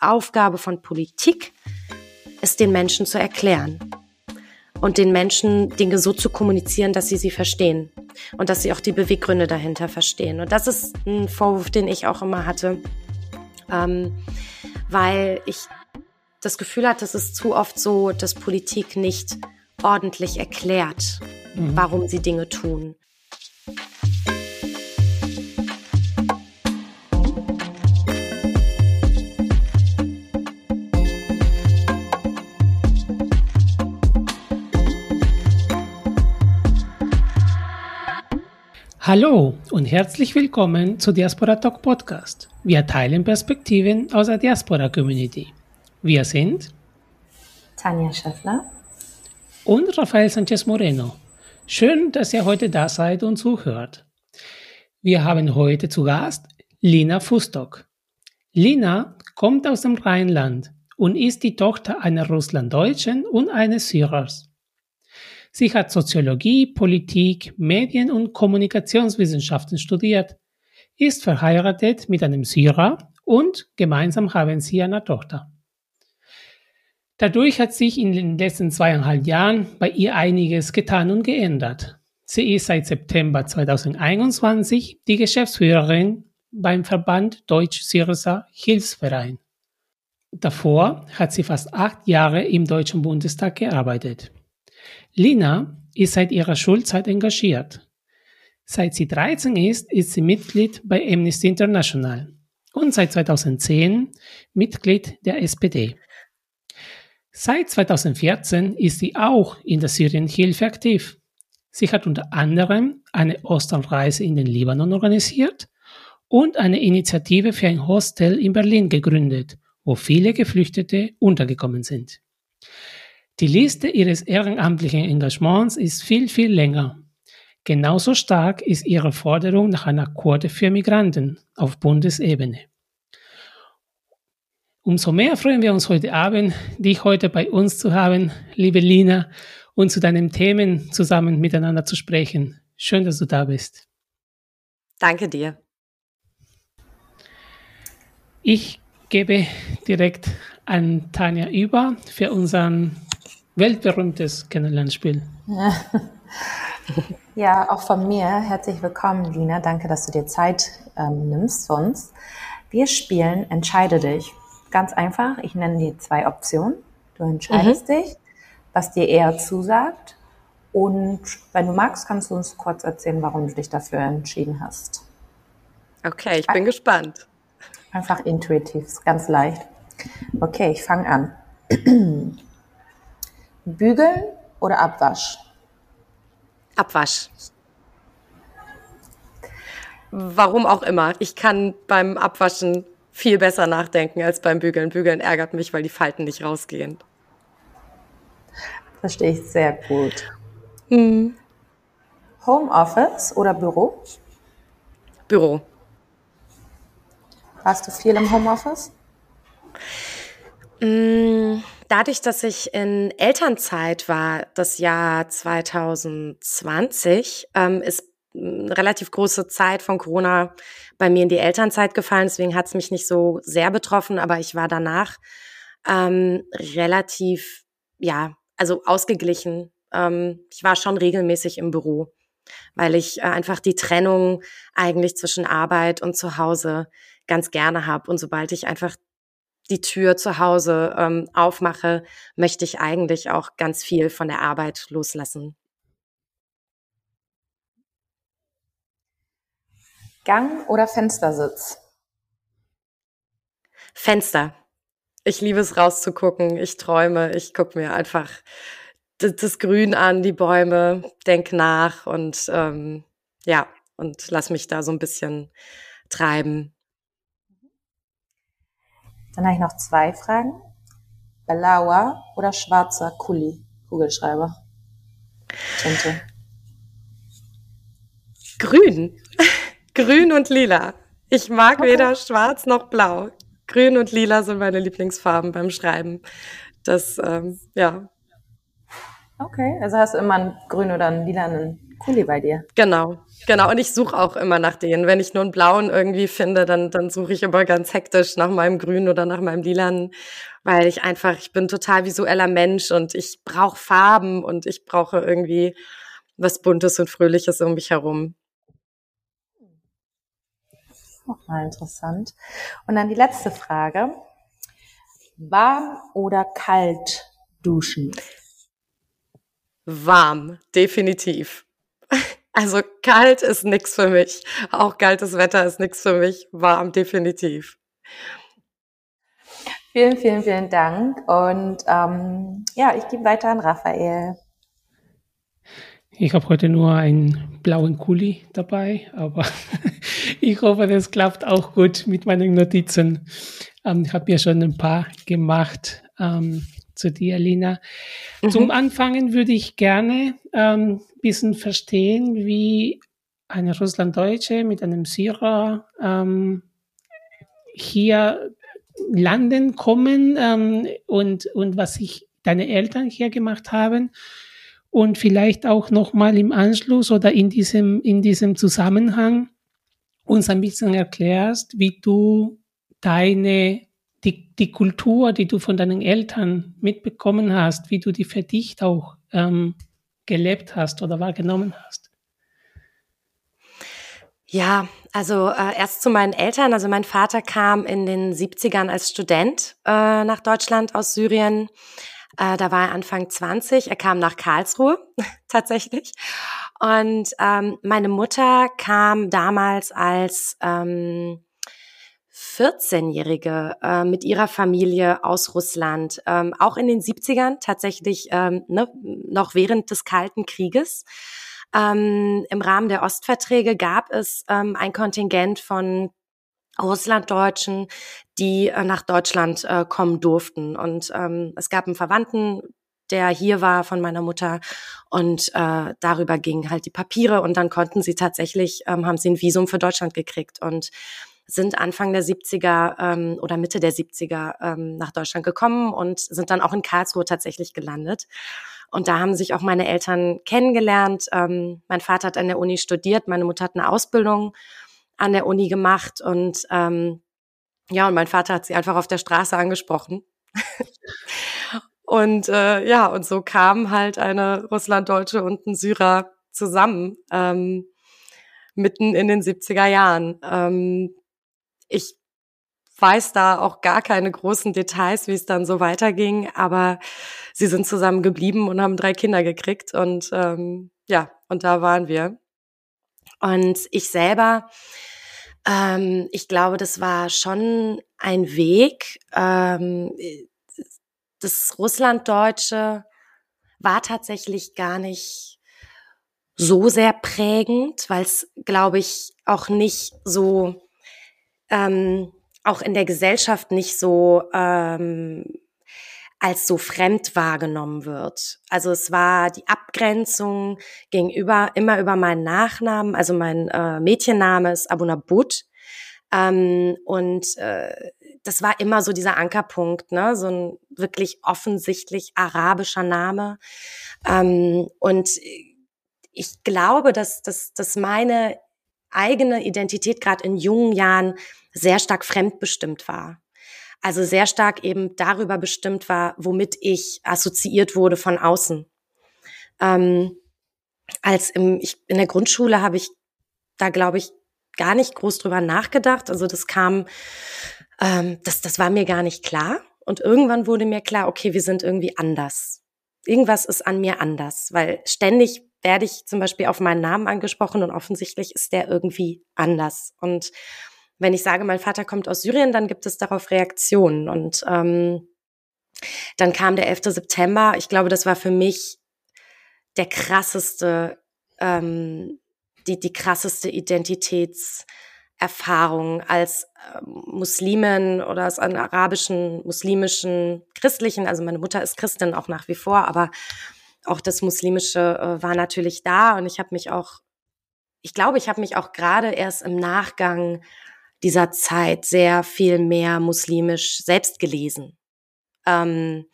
Aufgabe von Politik ist, den Menschen zu erklären und den Menschen Dinge so zu kommunizieren, dass sie sie verstehen und dass sie auch die Beweggründe dahinter verstehen. Und das ist ein Vorwurf, den ich auch immer hatte, ähm, weil ich das Gefühl hatte, es ist zu oft so, dass Politik nicht ordentlich erklärt, mhm. warum sie Dinge tun. Hallo und herzlich willkommen zu Diaspora Talk Podcast. Wir teilen Perspektiven aus der Diaspora Community. Wir sind Tanja Schäffler und Rafael Sanchez Moreno. Schön, dass ihr heute da seid und zuhört. Wir haben heute zu Gast Lina Fustock. Lina kommt aus dem Rheinland und ist die Tochter einer Russlanddeutschen und eines Syrers. Sie hat Soziologie, Politik, Medien- und Kommunikationswissenschaften studiert, ist verheiratet mit einem Syrer und gemeinsam haben sie eine Tochter. Dadurch hat sich in den letzten zweieinhalb Jahren bei ihr einiges getan und geändert. Sie ist seit September 2021 die Geschäftsführerin beim Verband Deutsch-Syrischer Hilfsverein. Davor hat sie fast acht Jahre im Deutschen Bundestag gearbeitet. Lina ist seit ihrer Schulzeit engagiert. Seit sie 13 ist, ist sie Mitglied bei Amnesty International und seit 2010 Mitglied der SPD. Seit 2014 ist sie auch in der Syrienhilfe aktiv. Sie hat unter anderem eine Osternreise in den Libanon organisiert und eine Initiative für ein Hostel in Berlin gegründet, wo viele Geflüchtete untergekommen sind. Die Liste ihres ehrenamtlichen Engagements ist viel, viel länger. Genauso stark ist ihre Forderung nach einer Quote für Migranten auf Bundesebene. Umso mehr freuen wir uns heute Abend, dich heute bei uns zu haben, liebe Lina, und zu deinen Themen zusammen miteinander zu sprechen. Schön, dass du da bist. Danke dir. Ich gebe direkt an Tanja über für unseren weltberühmtes Kennenlernspiel. Ja. ja, auch von mir herzlich willkommen, Lina. Danke, dass du dir Zeit ähm, nimmst für uns. Wir spielen Entscheide dich. Ganz einfach, ich nenne dir zwei Optionen. Du entscheidest mhm. dich, was dir eher zusagt. Und wenn du magst, kannst du uns kurz erzählen, warum du dich dafür entschieden hast. Okay, ich bin gespannt. Einfach intuitiv, ganz leicht. Okay, ich fange an. Bügeln oder Abwasch? Abwasch. Warum auch immer. Ich kann beim Abwaschen viel besser nachdenken als beim Bügeln. Bügeln ärgert mich, weil die Falten nicht rausgehen. Verstehe ich sehr gut. Hm. Homeoffice oder Büro? Büro. Warst du viel im Homeoffice? Mmh dadurch, dass ich in Elternzeit war, das Jahr 2020, ähm, ist eine relativ große Zeit von Corona bei mir in die Elternzeit gefallen. Deswegen hat es mich nicht so sehr betroffen, aber ich war danach ähm, relativ, ja, also ausgeglichen. Ähm, ich war schon regelmäßig im Büro, weil ich äh, einfach die Trennung eigentlich zwischen Arbeit und Zuhause ganz gerne habe. Und sobald ich einfach die Tür zu Hause ähm, aufmache, möchte ich eigentlich auch ganz viel von der Arbeit loslassen. Gang oder Fenstersitz? Fenster. Ich liebe es rauszugucken. Ich träume. Ich gucke mir einfach das Grün an, die Bäume, denk nach und ähm, ja, und lass mich da so ein bisschen treiben. Dann habe ich noch zwei Fragen. Blauer oder schwarzer Kuli, Kugelschreiber? Tinte. Grün. Grün und lila. Ich mag okay. weder schwarz noch blau. Grün und lila sind meine Lieblingsfarben beim Schreiben. Das, ähm, ja. Okay, also hast du immer einen grün oder einen lilanen Kuli bei dir. Genau, genau. Und ich suche auch immer nach denen. Wenn ich nur einen blauen irgendwie finde, dann, dann suche ich immer ganz hektisch nach meinem grünen oder nach meinem lilanen, weil ich einfach, ich bin total visueller Mensch und ich brauche Farben und ich brauche irgendwie was Buntes und Fröhliches um mich herum. Auch mal interessant. Und dann die letzte Frage. Warm oder kalt duschen? Warm, definitiv. Also kalt ist nix für mich. Auch kaltes Wetter ist nix für mich. Warm, definitiv. Vielen, vielen, vielen Dank. Und ähm, ja, ich gebe weiter an Raphael. Ich habe heute nur einen blauen Kuli dabei, aber ich hoffe, das klappt auch gut mit meinen Notizen. Ähm, ich habe ja schon ein paar gemacht ähm, zu dir, Lina. Mhm. Zum Anfangen würde ich gerne ein ähm, bisschen verstehen, wie eine Russlanddeutsche mit einem Syrer ähm, hier landen kommen ähm, und, und was sich deine Eltern hier gemacht haben und vielleicht auch nochmal im Anschluss oder in diesem, in diesem Zusammenhang uns ein bisschen erklärst, wie du deine, die, die Kultur, die du von deinen Eltern mitbekommen hast, wie du die für dich auch ähm, gelebt hast oder wahrgenommen hast. Ja, also äh, erst zu meinen Eltern. Also mein Vater kam in den 70ern als Student äh, nach Deutschland aus Syrien äh, da war er Anfang 20. Er kam nach Karlsruhe tatsächlich. Und ähm, meine Mutter kam damals als ähm, 14-Jährige äh, mit ihrer Familie aus Russland, ähm, auch in den 70ern tatsächlich ähm, ne, noch während des Kalten Krieges. Ähm, Im Rahmen der Ostverträge gab es ähm, ein Kontingent von Russlanddeutschen, die äh, nach Deutschland äh, kommen durften. Und ähm, es gab einen Verwandten, der hier war von meiner Mutter und äh, darüber gingen halt die Papiere und dann konnten sie tatsächlich, ähm, haben sie ein Visum für Deutschland gekriegt und sind Anfang der 70er ähm, oder Mitte der 70er ähm, nach Deutschland gekommen und sind dann auch in Karlsruhe tatsächlich gelandet. Und da haben sich auch meine Eltern kennengelernt. Ähm, mein Vater hat an der Uni studiert, meine Mutter hat eine Ausbildung an der Uni gemacht und ähm, ja, und mein Vater hat sie einfach auf der Straße angesprochen. und äh, ja, und so kamen halt eine Russlanddeutsche und ein Syrer zusammen, ähm, mitten in den 70er Jahren. Ähm, ich weiß da auch gar keine großen Details, wie es dann so weiterging, aber sie sind zusammen geblieben und haben drei Kinder gekriegt und ähm, ja, und da waren wir. Und ich selber ähm, ich glaube, das war schon ein Weg. Ähm, das Russlanddeutsche war tatsächlich gar nicht so sehr prägend, weil es, glaube ich, auch nicht so, ähm, auch in der Gesellschaft nicht so ähm, als so fremd wahrgenommen wird. Also es war die Abgrenzung gegenüber immer über meinen Nachnamen, also mein äh, Mädchenname ist Abunabut. Ähm, und äh, das war immer so dieser Ankerpunkt, ne? so ein wirklich offensichtlich arabischer Name. Ähm, und ich glaube, dass, dass, dass meine eigene Identität gerade in jungen Jahren sehr stark fremdbestimmt war. Also sehr stark eben darüber bestimmt war, womit ich assoziiert wurde von außen. Ähm, als im, ich, in der Grundschule habe ich da, glaube ich, gar nicht groß drüber nachgedacht. Also das kam, ähm, das, das war mir gar nicht klar. Und irgendwann wurde mir klar, okay, wir sind irgendwie anders. Irgendwas ist an mir anders, weil ständig werde ich zum Beispiel auf meinen Namen angesprochen und offensichtlich ist der irgendwie anders. Und wenn ich sage, mein Vater kommt aus Syrien, dann gibt es darauf Reaktionen. Und ähm, dann kam der 11. September. Ich glaube, das war für mich der krasseste, ähm, die, die krasseste Identitätserfahrung als äh, Muslimin oder aus einem arabischen, muslimischen, christlichen, also meine Mutter ist Christin auch nach wie vor, aber auch das Muslimische äh, war natürlich da und ich habe mich auch, ich glaube, ich habe mich auch gerade erst im Nachgang dieser Zeit sehr viel mehr muslimisch selbst gelesen. Ähm,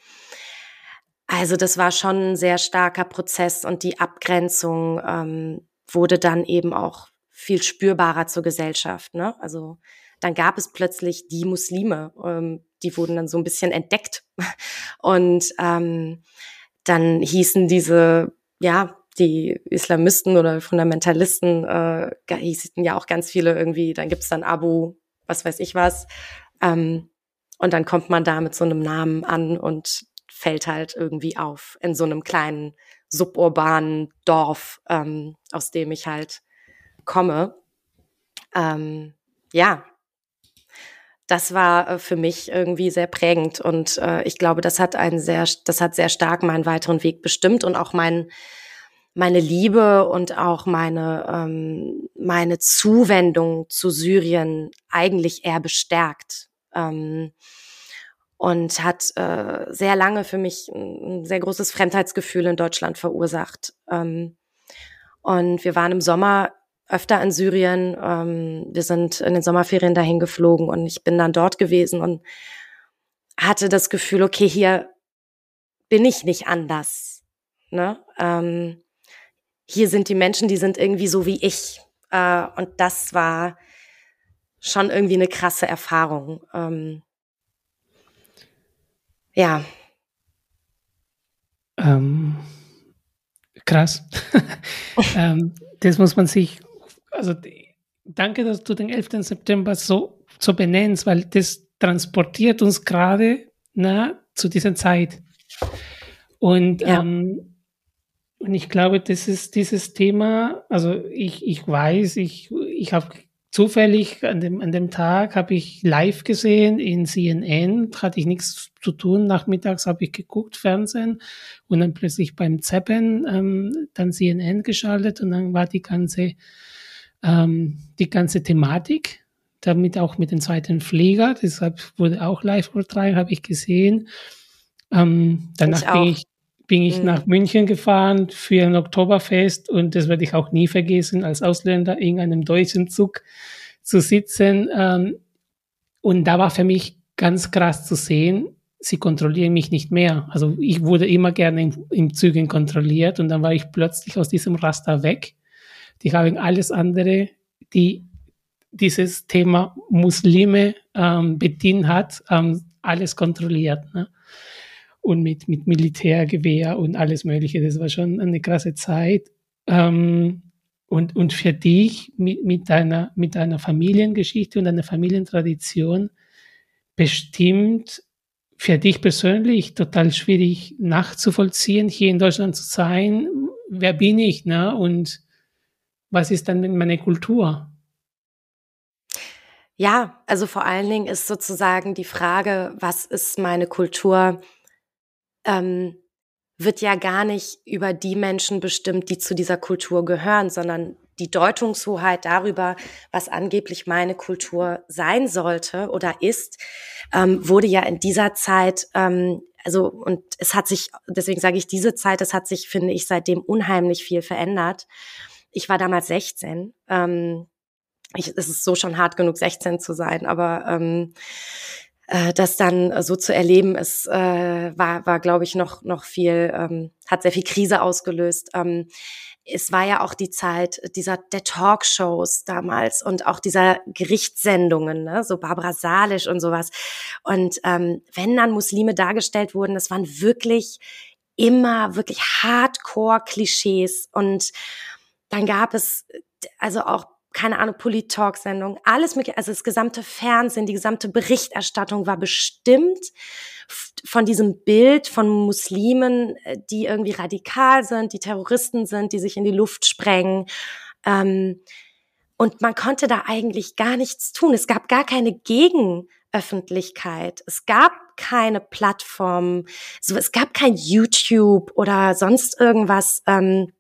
Also das war schon ein sehr starker Prozess und die Abgrenzung ähm, wurde dann eben auch viel spürbarer zur Gesellschaft. Ne? Also dann gab es plötzlich die Muslime, ähm, die wurden dann so ein bisschen entdeckt. Und ähm, dann hießen diese, ja, die Islamisten oder Fundamentalisten, äh, hießen ja auch ganz viele irgendwie, dann gibt's dann Abu, was weiß ich was. Ähm, und dann kommt man da mit so einem Namen an und fällt halt irgendwie auf in so einem kleinen suburbanen Dorf, ähm, aus dem ich halt komme. Ähm, ja, das war äh, für mich irgendwie sehr prägend und äh, ich glaube, das hat einen sehr, das hat sehr stark meinen weiteren Weg bestimmt und auch mein, meine Liebe und auch meine, ähm, meine Zuwendung zu Syrien eigentlich eher bestärkt. Ähm, und hat äh, sehr lange für mich ein sehr großes Fremdheitsgefühl in Deutschland verursacht. Ähm, und wir waren im Sommer öfter in Syrien. Ähm, wir sind in den Sommerferien dahin geflogen und ich bin dann dort gewesen und hatte das Gefühl, okay, hier bin ich nicht anders. Ne? Ähm, hier sind die Menschen, die sind irgendwie so wie ich. Äh, und das war schon irgendwie eine krasse Erfahrung. Ähm, ja. Ähm, krass. ähm, das muss man sich also danke, dass du den 11. September so, so benennst, weil das transportiert uns gerade zu dieser Zeit. Und, ja. ähm, und ich glaube, das ist dieses Thema, also ich, ich weiß, ich, ich habe zufällig an dem, an dem Tag habe ich live gesehen in CNN, hatte ich nichts zu tun. Nachmittags habe ich geguckt, Fernsehen und dann plötzlich beim Zappen ähm, dann CNN geschaltet und dann war die ganze ähm, die ganze Thematik, damit auch mit dem zweiten Flieger, deshalb wurde auch live übertragen, habe ich gesehen. Ähm, danach ich bin ich, bin ich mhm. nach München gefahren für ein Oktoberfest und das werde ich auch nie vergessen, als Ausländer in einem deutschen Zug zu sitzen. Ähm, und da war für mich ganz krass zu sehen, sie kontrollieren mich nicht mehr. Also ich wurde immer gerne im, im Zügen kontrolliert und dann war ich plötzlich aus diesem Raster weg die haben alles andere, die dieses Thema Muslime ähm, bedient hat, ähm, alles kontrolliert. Ne? Und mit, mit Militärgewehr und alles Mögliche. Das war schon eine krasse Zeit. Ähm, und, und für dich mit, mit, deiner, mit deiner Familiengeschichte und deiner Familientradition bestimmt für dich persönlich total schwierig nachzuvollziehen, hier in Deutschland zu sein. Wer bin ich? Ne? Und was ist dann mit meiner Kultur? Ja, also vor allen Dingen ist sozusagen die Frage, was ist meine Kultur, ähm, wird ja gar nicht über die Menschen bestimmt, die zu dieser Kultur gehören, sondern die Deutungshoheit darüber, was angeblich meine Kultur sein sollte oder ist, ähm, wurde ja in dieser Zeit, ähm, also und es hat sich, deswegen sage ich diese Zeit, es hat sich, finde ich, seitdem unheimlich viel verändert. Ich war damals 16. Ähm, ich, es ist so schon hart genug, 16 zu sein, aber ähm, äh, das dann so zu erleben, ist, äh, war, war glaube ich, noch, noch viel, ähm, hat sehr viel Krise ausgelöst. Ähm, es war ja auch die Zeit dieser der Talkshows damals und auch dieser Gerichtssendungen, ne? so Barbara Salisch und sowas. Und ähm, wenn dann Muslime dargestellt wurden, das waren wirklich immer wirklich Hardcore-Klischees und dann gab es also auch keine Ahnung, Polit-Talk-Sendung, alles mögliche, also das gesamte Fernsehen, die gesamte Berichterstattung war bestimmt von diesem Bild von Muslimen, äh, die irgendwie radikal sind, die Terroristen sind, die sich in die Luft sprengen. Ähm, und man konnte da eigentlich gar nichts tun. Es gab gar keine Gegenöffentlichkeit. Es gab keine Plattform, so, es gab kein YouTube oder sonst irgendwas. Ähm,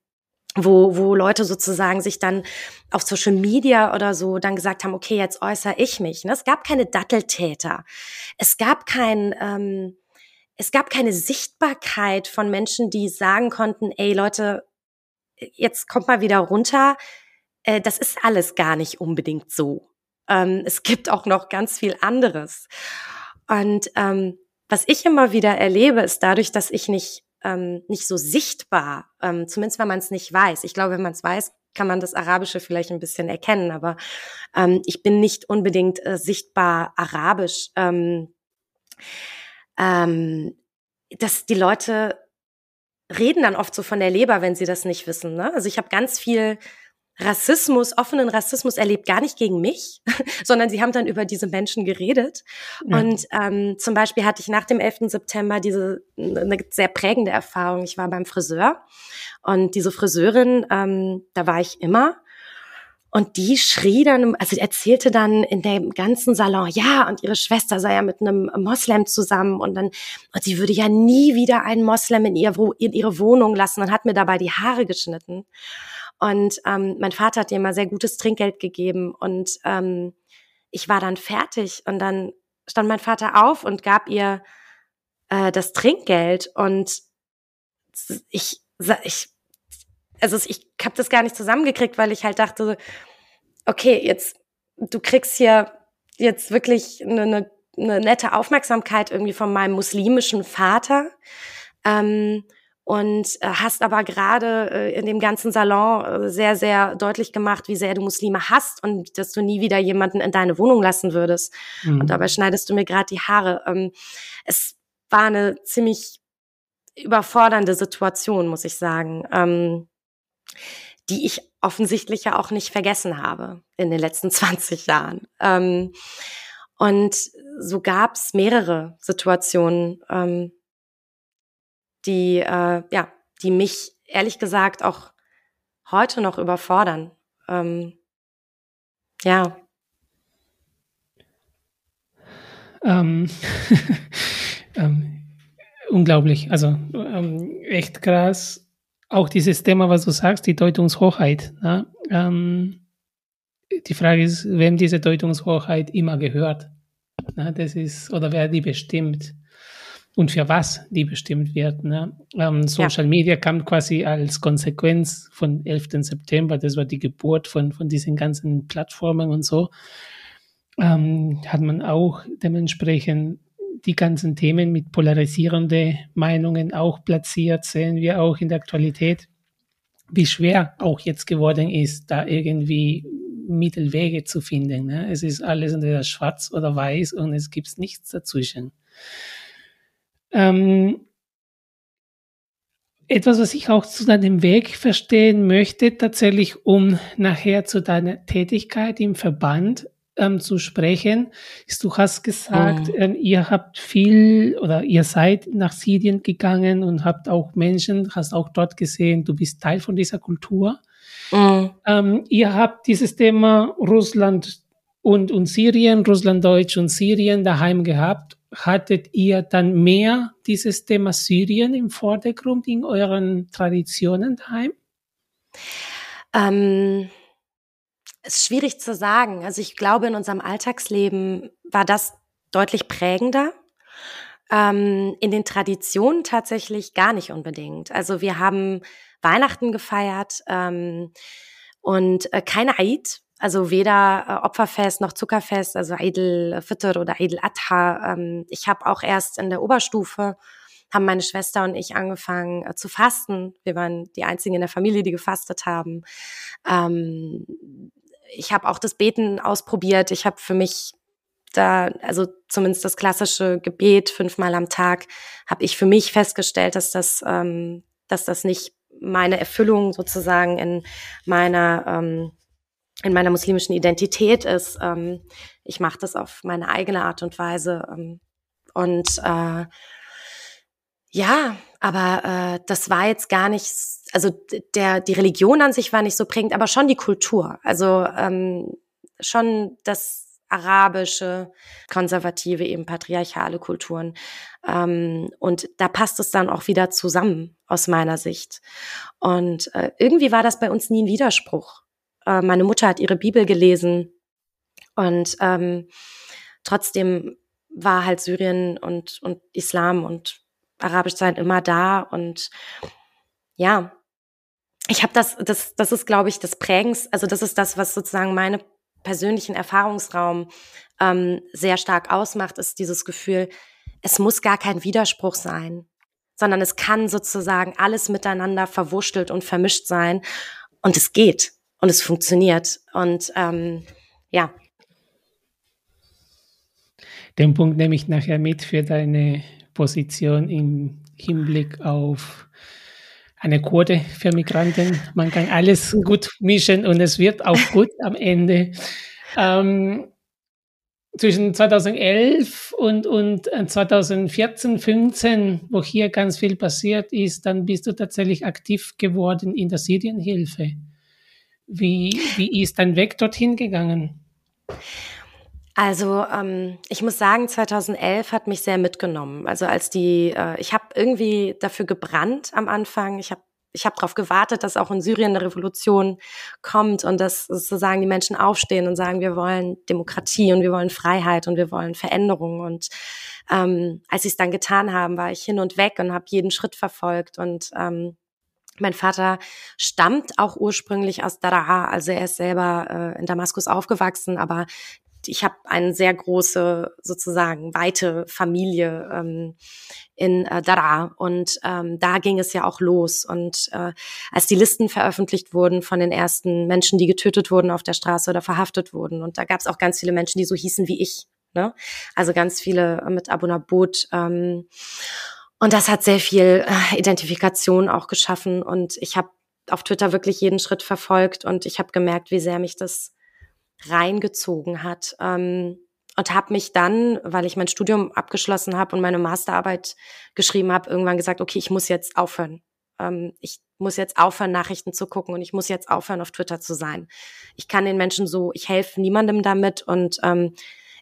wo, wo Leute sozusagen sich dann auf Social Media oder so dann gesagt haben, okay, jetzt äußere ich mich. Ne? Es gab keine Datteltäter. Es gab kein, ähm, es gab keine Sichtbarkeit von Menschen, die sagen konnten, ey Leute, jetzt kommt mal wieder runter. Äh, das ist alles gar nicht unbedingt so. Ähm, es gibt auch noch ganz viel anderes. Und ähm, was ich immer wieder erlebe, ist dadurch, dass ich nicht ähm, nicht so sichtbar, ähm, zumindest wenn man es nicht weiß. Ich glaube, wenn man es weiß, kann man das Arabische vielleicht ein bisschen erkennen, aber ähm, ich bin nicht unbedingt äh, sichtbar arabisch. Ähm, ähm, dass die Leute reden dann oft so von der Leber, wenn sie das nicht wissen. Ne? Also ich habe ganz viel Rassismus, offenen Rassismus erlebt, gar nicht gegen mich, sondern sie haben dann über diese Menschen geredet. Ja. Und ähm, zum Beispiel hatte ich nach dem 11. September diese eine sehr prägende Erfahrung. Ich war beim Friseur und diese Friseurin, ähm, da war ich immer. Und die schrie dann, also erzählte dann in dem ganzen Salon, ja, und ihre Schwester sei ja mit einem Moslem zusammen und dann, und sie würde ja nie wieder einen Moslem in, ihr, in ihre Wohnung lassen und hat mir dabei die Haare geschnitten. Und ähm, mein Vater hat ihr immer sehr gutes Trinkgeld gegeben und ähm, ich war dann fertig und dann stand mein Vater auf und gab ihr äh, das Trinkgeld und ich, ich, also ich habe das gar nicht zusammengekriegt, weil ich halt dachte, okay, jetzt du kriegst hier jetzt wirklich eine, eine, eine nette Aufmerksamkeit irgendwie von meinem muslimischen Vater. Ähm, und äh, hast aber gerade äh, in dem ganzen Salon äh, sehr, sehr deutlich gemacht, wie sehr du Muslime hast und dass du nie wieder jemanden in deine Wohnung lassen würdest. Mhm. Und dabei schneidest du mir gerade die Haare. Ähm, es war eine ziemlich überfordernde Situation, muss ich sagen, ähm, die ich offensichtlich ja auch nicht vergessen habe in den letzten 20 Jahren. Ähm, und so gab es mehrere Situationen, ähm, die, äh, ja, die mich ehrlich gesagt auch heute noch überfordern. Ähm, ja. Ähm, ähm, unglaublich, also ähm, echt krass. Auch dieses Thema, was du sagst, die Deutungshochheit. Ne? Ähm, die Frage ist, wem diese Deutungshochheit immer gehört. Ne? Das ist, oder wer die bestimmt und für was die bestimmt wird. Ne? Ähm, Social ja. Media kam quasi als Konsequenz von 11. September, das war die Geburt von, von diesen ganzen Plattformen und so, ähm, hat man auch dementsprechend die ganzen Themen mit polarisierenden Meinungen auch platziert, sehen wir auch in der Aktualität, wie schwer auch jetzt geworden ist, da irgendwie Mittelwege zu finden. Ne? Es ist alles entweder schwarz oder weiß und es gibt nichts dazwischen. Ähm, etwas, was ich auch zu deinem Weg verstehen möchte, tatsächlich, um nachher zu deiner Tätigkeit im Verband ähm, zu sprechen, ist, du hast gesagt, mhm. äh, ihr habt viel oder ihr seid nach Syrien gegangen und habt auch Menschen, hast auch dort gesehen, du bist Teil von dieser Kultur. Mhm. Ähm, ihr habt dieses Thema Russland und, und Syrien, Russland, Deutsch und Syrien daheim gehabt hattet ihr dann mehr dieses Thema Syrien im Vordergrund in euren Traditionen daheim? Ähm, ist schwierig zu sagen. Also ich glaube, in unserem Alltagsleben war das deutlich prägender. Ähm, in den Traditionen tatsächlich gar nicht unbedingt. Also wir haben Weihnachten gefeiert ähm, und äh, keine Eid, also weder äh, Opferfest noch Zuckerfest, also Eid al-Fitr oder Eid al-Adha. Ähm, ich habe auch erst in der Oberstufe, haben meine Schwester und ich angefangen äh, zu fasten. Wir waren die einzigen in der Familie, die gefastet haben. Ähm, ich habe auch das Beten ausprobiert. Ich habe für mich da, also zumindest das klassische Gebet fünfmal am Tag, habe ich für mich festgestellt, dass das, ähm, dass das nicht meine Erfüllung sozusagen in meiner in meiner muslimischen Identität ist. Ähm, ich mache das auf meine eigene Art und Weise. Ähm, und äh, ja, aber äh, das war jetzt gar nicht, also der die Religion an sich war nicht so prägend, aber schon die Kultur. Also ähm, schon das arabische, konservative, eben patriarchale Kulturen. Ähm, und da passt es dann auch wieder zusammen aus meiner Sicht. Und äh, irgendwie war das bei uns nie ein Widerspruch. Äh, meine Mutter hat ihre Bibel gelesen und ähm, trotzdem war halt Syrien und, und Islam und Arabisch sein immer da und ja, ich habe das, das, das ist, glaube ich, das Prägens, also das ist das, was sozusagen meine persönlichen Erfahrungsraum ähm, sehr stark ausmacht, ist dieses Gefühl, es muss gar kein Widerspruch sein. sondern es kann sozusagen alles miteinander verwurschtelt und vermischt sein und es geht und es funktioniert und ähm, ja. Den Punkt nehme ich nachher mit für deine Position im Hinblick auf eine Quote für Migranten. Man kann alles gut mischen und es wird auch gut am Ende. Ähm, zwischen 2011 und, und 2014, äh, 15, wo hier ganz viel passiert ist, dann bist du tatsächlich aktiv geworden in der Syrienhilfe. Wie, wie ist dein Weg dorthin gegangen? Also ähm, ich muss sagen, 2011 hat mich sehr mitgenommen. Also als die, äh, ich habe irgendwie dafür gebrannt am Anfang. Ich habe ich habe darauf gewartet, dass auch in Syrien eine Revolution kommt und dass sozusagen die Menschen aufstehen und sagen, wir wollen Demokratie und wir wollen Freiheit und wir wollen Veränderung. Und ähm, als sie es dann getan haben, war ich hin und weg und habe jeden Schritt verfolgt und ähm, mein Vater stammt auch ursprünglich aus Daraa, also er ist selber äh, in Damaskus aufgewachsen, aber ich habe eine sehr große, sozusagen weite Familie ähm, in äh, Daraa und ähm, da ging es ja auch los. Und äh, als die Listen veröffentlicht wurden von den ersten Menschen, die getötet wurden auf der Straße oder verhaftet wurden, und da gab es auch ganz viele Menschen, die so hießen wie ich, ne? Also ganz viele mit Abu Nabot. Ähm, und das hat sehr viel äh, Identifikation auch geschaffen. Und ich habe auf Twitter wirklich jeden Schritt verfolgt und ich habe gemerkt, wie sehr mich das reingezogen hat. Ähm, und habe mich dann, weil ich mein Studium abgeschlossen habe und meine Masterarbeit geschrieben habe, irgendwann gesagt, okay, ich muss jetzt aufhören. Ähm, ich muss jetzt aufhören, Nachrichten zu gucken und ich muss jetzt aufhören, auf Twitter zu sein. Ich kann den Menschen so, ich helfe niemandem damit und ähm,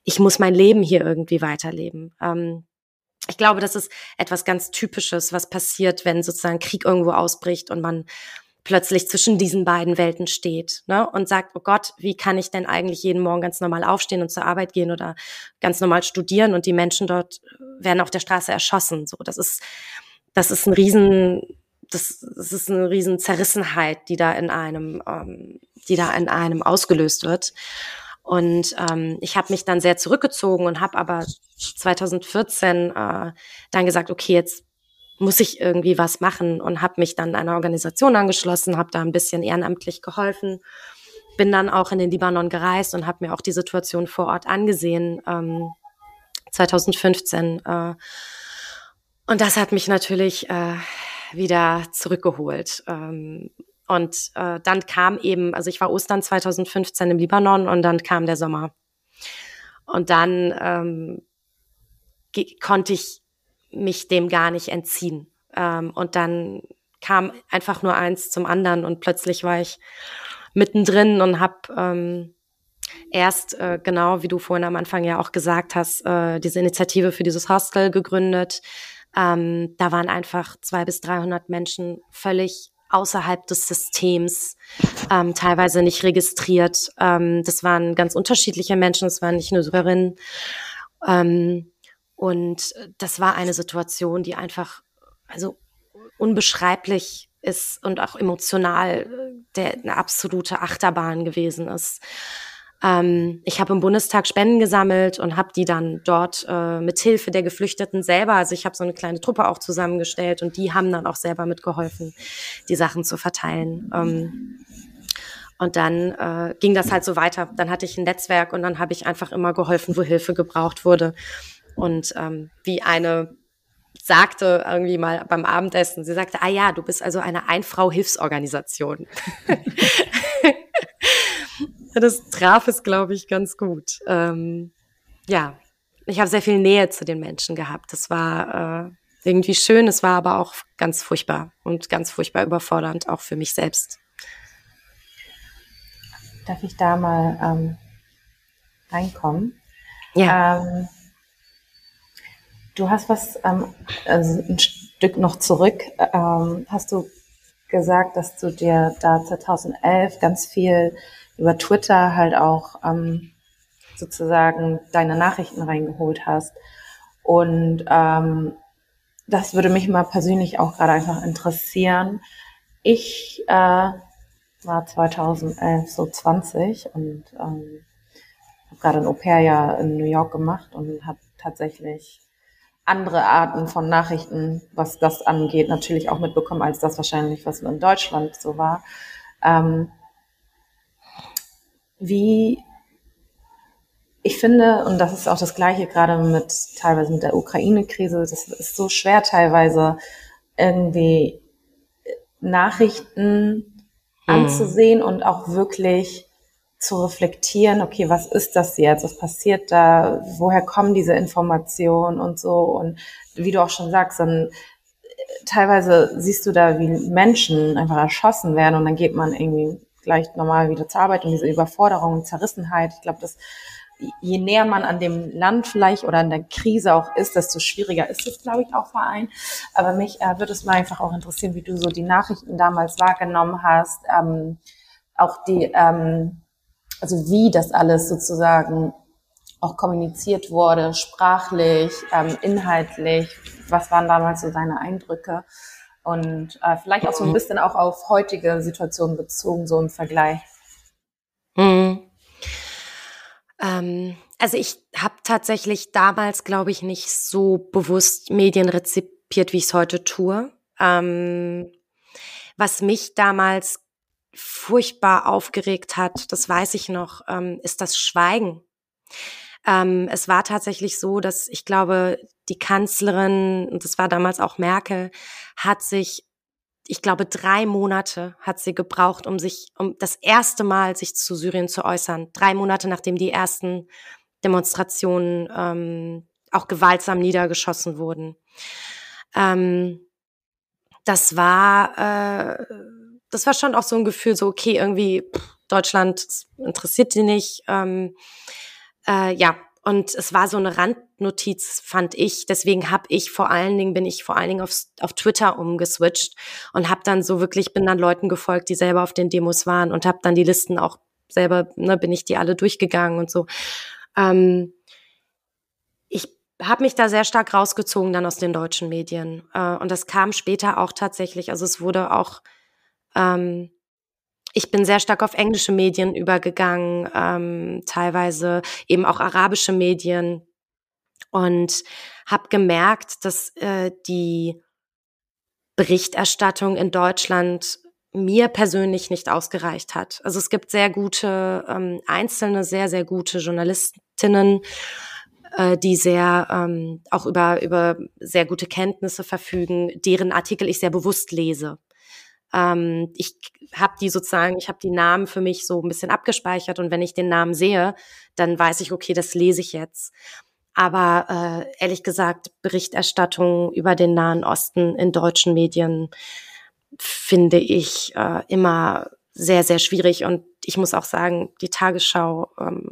ich muss mein Leben hier irgendwie weiterleben. Ähm, ich glaube, das ist etwas ganz Typisches, was passiert, wenn sozusagen Krieg irgendwo ausbricht und man plötzlich zwischen diesen beiden Welten steht ne? und sagt, oh Gott, wie kann ich denn eigentlich jeden Morgen ganz normal aufstehen und zur Arbeit gehen oder ganz normal studieren und die Menschen dort werden auf der Straße erschossen. So, das ist, das ist ein riesen, das, das ist eine riesen Zerrissenheit, die da in einem, ähm, die da in einem ausgelöst wird. Und ähm, ich habe mich dann sehr zurückgezogen und habe aber 2014 äh, dann gesagt, okay, jetzt muss ich irgendwie was machen und habe mich dann einer Organisation angeschlossen, habe da ein bisschen ehrenamtlich geholfen, bin dann auch in den Libanon gereist und habe mir auch die Situation vor Ort angesehen, ähm, 2015. Äh, und das hat mich natürlich äh, wieder zurückgeholt. Ähm, und äh, dann kam eben, also ich war Ostern 2015 im Libanon und dann kam der Sommer. Und dann ähm, konnte ich mich dem gar nicht entziehen. Ähm, und dann kam einfach nur eins zum anderen und plötzlich war ich mittendrin und habe ähm, erst, äh, genau wie du vorhin am Anfang ja auch gesagt hast, äh, diese Initiative für dieses Hostel gegründet. Ähm, da waren einfach zwei bis dreihundert Menschen völlig außerhalb des Systems, ähm, teilweise nicht registriert. Ähm, das waren ganz unterschiedliche Menschen, es waren nicht nur Syrerinnen. Ähm, und das war eine Situation, die einfach, also unbeschreiblich ist und auch emotional äh, der, eine absolute Achterbahn gewesen ist. Ähm, ich habe im Bundestag Spenden gesammelt und habe die dann dort äh, mit Hilfe der Geflüchteten selber, also ich habe so eine kleine Truppe auch zusammengestellt und die haben dann auch selber mitgeholfen, die Sachen zu verteilen. Ähm, und dann äh, ging das halt so weiter. Dann hatte ich ein Netzwerk und dann habe ich einfach immer geholfen, wo Hilfe gebraucht wurde. Und ähm, wie eine sagte irgendwie mal beim Abendessen, sie sagte, ah ja, du bist also eine Einfrau-Hilfsorganisation. das traf es, glaube ich, ganz gut. Ähm, ja, ich habe sehr viel Nähe zu den Menschen gehabt. Das war äh, irgendwie schön, es war aber auch ganz furchtbar und ganz furchtbar überfordernd, auch für mich selbst. Darf ich da mal ähm, reinkommen? Ja. Ähm, Du hast was, ähm, also ein Stück noch zurück, ähm, hast du gesagt, dass du dir da 2011 ganz viel über Twitter halt auch ähm, sozusagen deine Nachrichten reingeholt hast. Und ähm, das würde mich mal persönlich auch gerade einfach interessieren. Ich äh, war 2011 so 20 und ähm, habe gerade ein Au-pair ja in New York gemacht und habe tatsächlich andere Arten von Nachrichten, was das angeht, natürlich auch mitbekommen, als das wahrscheinlich, was in Deutschland so war. Ähm, wie ich finde, und das ist auch das Gleiche gerade mit teilweise mit der Ukraine-Krise, das ist so schwer teilweise irgendwie Nachrichten hm. anzusehen und auch wirklich zu reflektieren, okay, was ist das jetzt? Was passiert da? Woher kommen diese Informationen und so? Und wie du auch schon sagst, dann teilweise siehst du da, wie Menschen einfach erschossen werden und dann geht man irgendwie gleich normal wieder zur Arbeit und diese Überforderung und Zerrissenheit. Ich glaube, das je näher man an dem Land vielleicht oder an der Krise auch ist, desto schwieriger ist es, glaube ich, auch für einen. Aber mich äh, würde es mal einfach auch interessieren, wie du so die Nachrichten damals wahrgenommen hast, ähm, auch die, ähm, also wie das alles sozusagen auch kommuniziert wurde, sprachlich, ähm, inhaltlich. Was waren damals so deine Eindrücke? Und äh, vielleicht auch so ein bisschen auch auf heutige Situationen bezogen, so im Vergleich. Mhm. Ähm, also ich habe tatsächlich damals, glaube ich, nicht so bewusst Medien rezipiert, wie ich es heute tue. Ähm, was mich damals furchtbar aufgeregt hat, das weiß ich noch, ähm, ist das Schweigen. Ähm, es war tatsächlich so, dass ich glaube, die Kanzlerin, und das war damals auch Merkel, hat sich ich glaube, drei Monate hat sie gebraucht, um sich, um das erste Mal sich zu Syrien zu äußern. Drei Monate, nachdem die ersten Demonstrationen ähm, auch gewaltsam niedergeschossen wurden. Ähm, das war, äh, das war schon auch so ein Gefühl, so okay, irgendwie pff, Deutschland interessiert die nicht. Ähm, äh, ja, und es war so eine Randnotiz, fand ich. Deswegen habe ich vor allen Dingen, bin ich vor allen Dingen auf, auf Twitter umgeswitcht und habe dann so wirklich, bin dann Leuten gefolgt, die selber auf den Demos waren und habe dann die Listen auch selber, ne, bin ich die alle durchgegangen und so. Ähm, ich habe mich da sehr stark rausgezogen dann aus den deutschen Medien. Äh, und das kam später auch tatsächlich, also es wurde auch ähm, ich bin sehr stark auf englische Medien übergegangen, ähm, teilweise eben auch arabische Medien und habe gemerkt, dass äh, die Berichterstattung in Deutschland mir persönlich nicht ausgereicht hat. Also es gibt sehr gute, ähm, einzelne, sehr, sehr gute Journalistinnen, äh, die sehr ähm, auch über, über sehr gute Kenntnisse verfügen, deren Artikel ich sehr bewusst lese. Ähm, ich habe die sozusagen, ich habe die Namen für mich so ein bisschen abgespeichert und wenn ich den Namen sehe, dann weiß ich, okay, das lese ich jetzt. Aber äh, ehrlich gesagt, Berichterstattung über den Nahen Osten in deutschen Medien finde ich äh, immer sehr, sehr schwierig. Und ich muss auch sagen, die Tagesschau, ähm,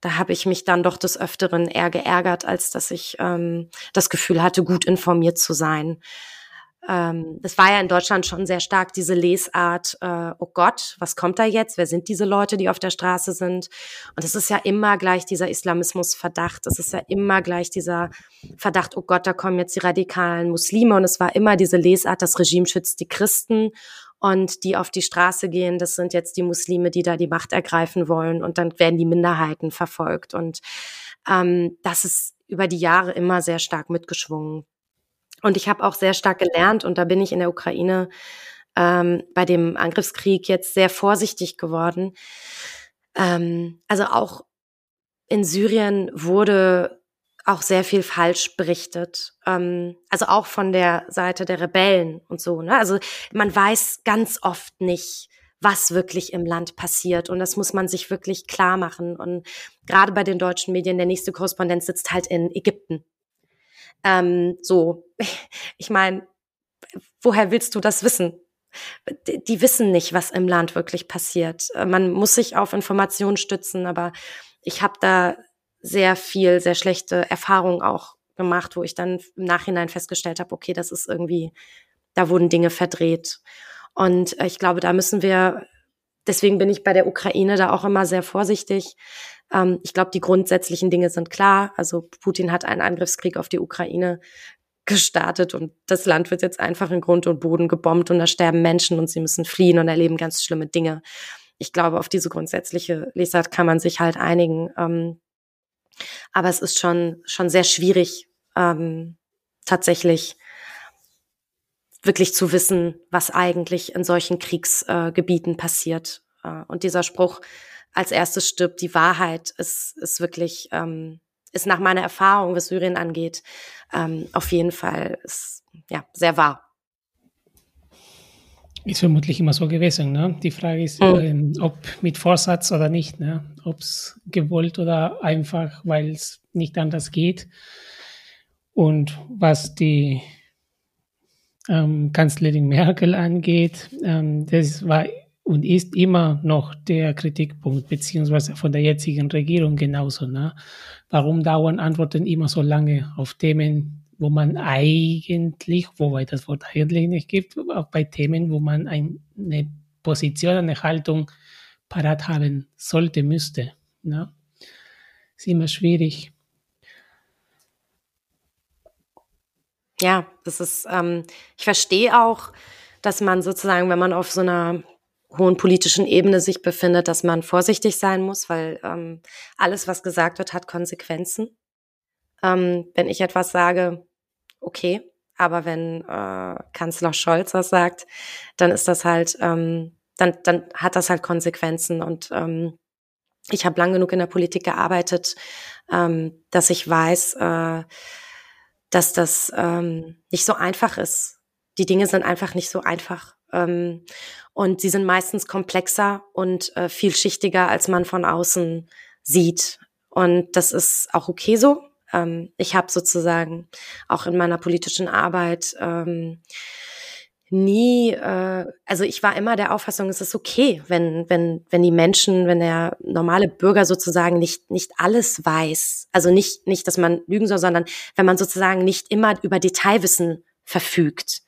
da habe ich mich dann doch des Öfteren eher geärgert, als dass ich ähm, das Gefühl hatte, gut informiert zu sein ähm, das war ja in Deutschland schon sehr stark diese Lesart, äh, oh Gott, was kommt da jetzt? Wer sind diese Leute, die auf der Straße sind? Und es ist ja immer gleich dieser Islamismus-Verdacht. Es ist ja immer gleich dieser Verdacht, oh Gott, da kommen jetzt die radikalen Muslime. Und es war immer diese Lesart, das Regime schützt die Christen und die auf die Straße gehen, das sind jetzt die Muslime, die da die Macht ergreifen wollen und dann werden die Minderheiten verfolgt. Und ähm, das ist über die Jahre immer sehr stark mitgeschwungen. Und ich habe auch sehr stark gelernt, und da bin ich in der Ukraine ähm, bei dem Angriffskrieg jetzt sehr vorsichtig geworden. Ähm, also auch in Syrien wurde auch sehr viel falsch berichtet. Ähm, also auch von der Seite der Rebellen und so. Ne? Also man weiß ganz oft nicht, was wirklich im Land passiert. Und das muss man sich wirklich klar machen. Und gerade bei den deutschen Medien, der nächste Korrespondent sitzt halt in Ägypten. Ähm, so, ich meine, woher willst du das wissen? Die, wissen nicht, was im Land wirklich passiert. Äh, man muss sich auf Informationen stützen, aber ich habe da sehr viel, sehr schlechte Erfahrungen auch gemacht, wo ich dann im Nachhinein festgestellt habe, okay, das ist irgendwie, da wurden Dinge verdreht. Und ich glaube, da müssen wir, deswegen bin ich bei der Ukraine da auch immer sehr vorsichtig, ähm, ich glaube, die grundsätzlichen Dinge sind klar. Also Putin hat einen Angriffskrieg auf die Ukraine gestartet und das Land wird jetzt einfach in Grund und Boden gebombt und da sterben Menschen und sie müssen fliehen und erleben ganz schlimme Dinge. Ich glaube, auf diese grundsätzliche Lesart kann man sich halt einigen. Ähm, aber es ist schon, schon sehr schwierig, ähm, tatsächlich wirklich zu wissen, was eigentlich in solchen Kriegsgebieten äh, passiert. Äh, und dieser Spruch, als erstes stirbt die Wahrheit, ist, ist wirklich, ähm, ist nach meiner Erfahrung, was Syrien angeht, ähm, auf jeden Fall ist, ja, sehr wahr. Ist vermutlich immer so gewesen. Ne? Die Frage ist, mhm. ähm, ob mit Vorsatz oder nicht. Ne? Ob es gewollt oder einfach, weil es nicht anders geht. Und was die ähm, Kanzlerin Merkel angeht, ähm, das war und ist immer noch der Kritikpunkt, beziehungsweise von der jetzigen Regierung genauso. Ne? Warum dauern Antworten immer so lange auf Themen, wo man eigentlich, wobei das Wort eigentlich nicht gibt, auch bei Themen, wo man eine Position, eine Haltung parat haben sollte, müsste. Ne? Ist immer schwierig. Ja, das ist, ähm, ich verstehe auch, dass man sozusagen, wenn man auf so einer hohen politischen Ebene sich befindet, dass man vorsichtig sein muss, weil ähm, alles, was gesagt wird, hat Konsequenzen. Ähm, wenn ich etwas sage, okay, aber wenn äh, Kanzler Scholz das sagt, dann ist das halt, ähm, dann, dann hat das halt Konsequenzen und ähm, ich habe lang genug in der Politik gearbeitet, ähm, dass ich weiß, äh, dass das ähm, nicht so einfach ist. Die Dinge sind einfach nicht so einfach. Ähm, und sie sind meistens komplexer und äh, vielschichtiger, als man von außen sieht. Und das ist auch okay so. Ähm, ich habe sozusagen auch in meiner politischen Arbeit ähm, nie, äh, also ich war immer der Auffassung, es ist okay, wenn, wenn, wenn die Menschen, wenn der normale Bürger sozusagen nicht, nicht alles weiß. Also nicht, nicht, dass man lügen soll, sondern wenn man sozusagen nicht immer über Detailwissen verfügt.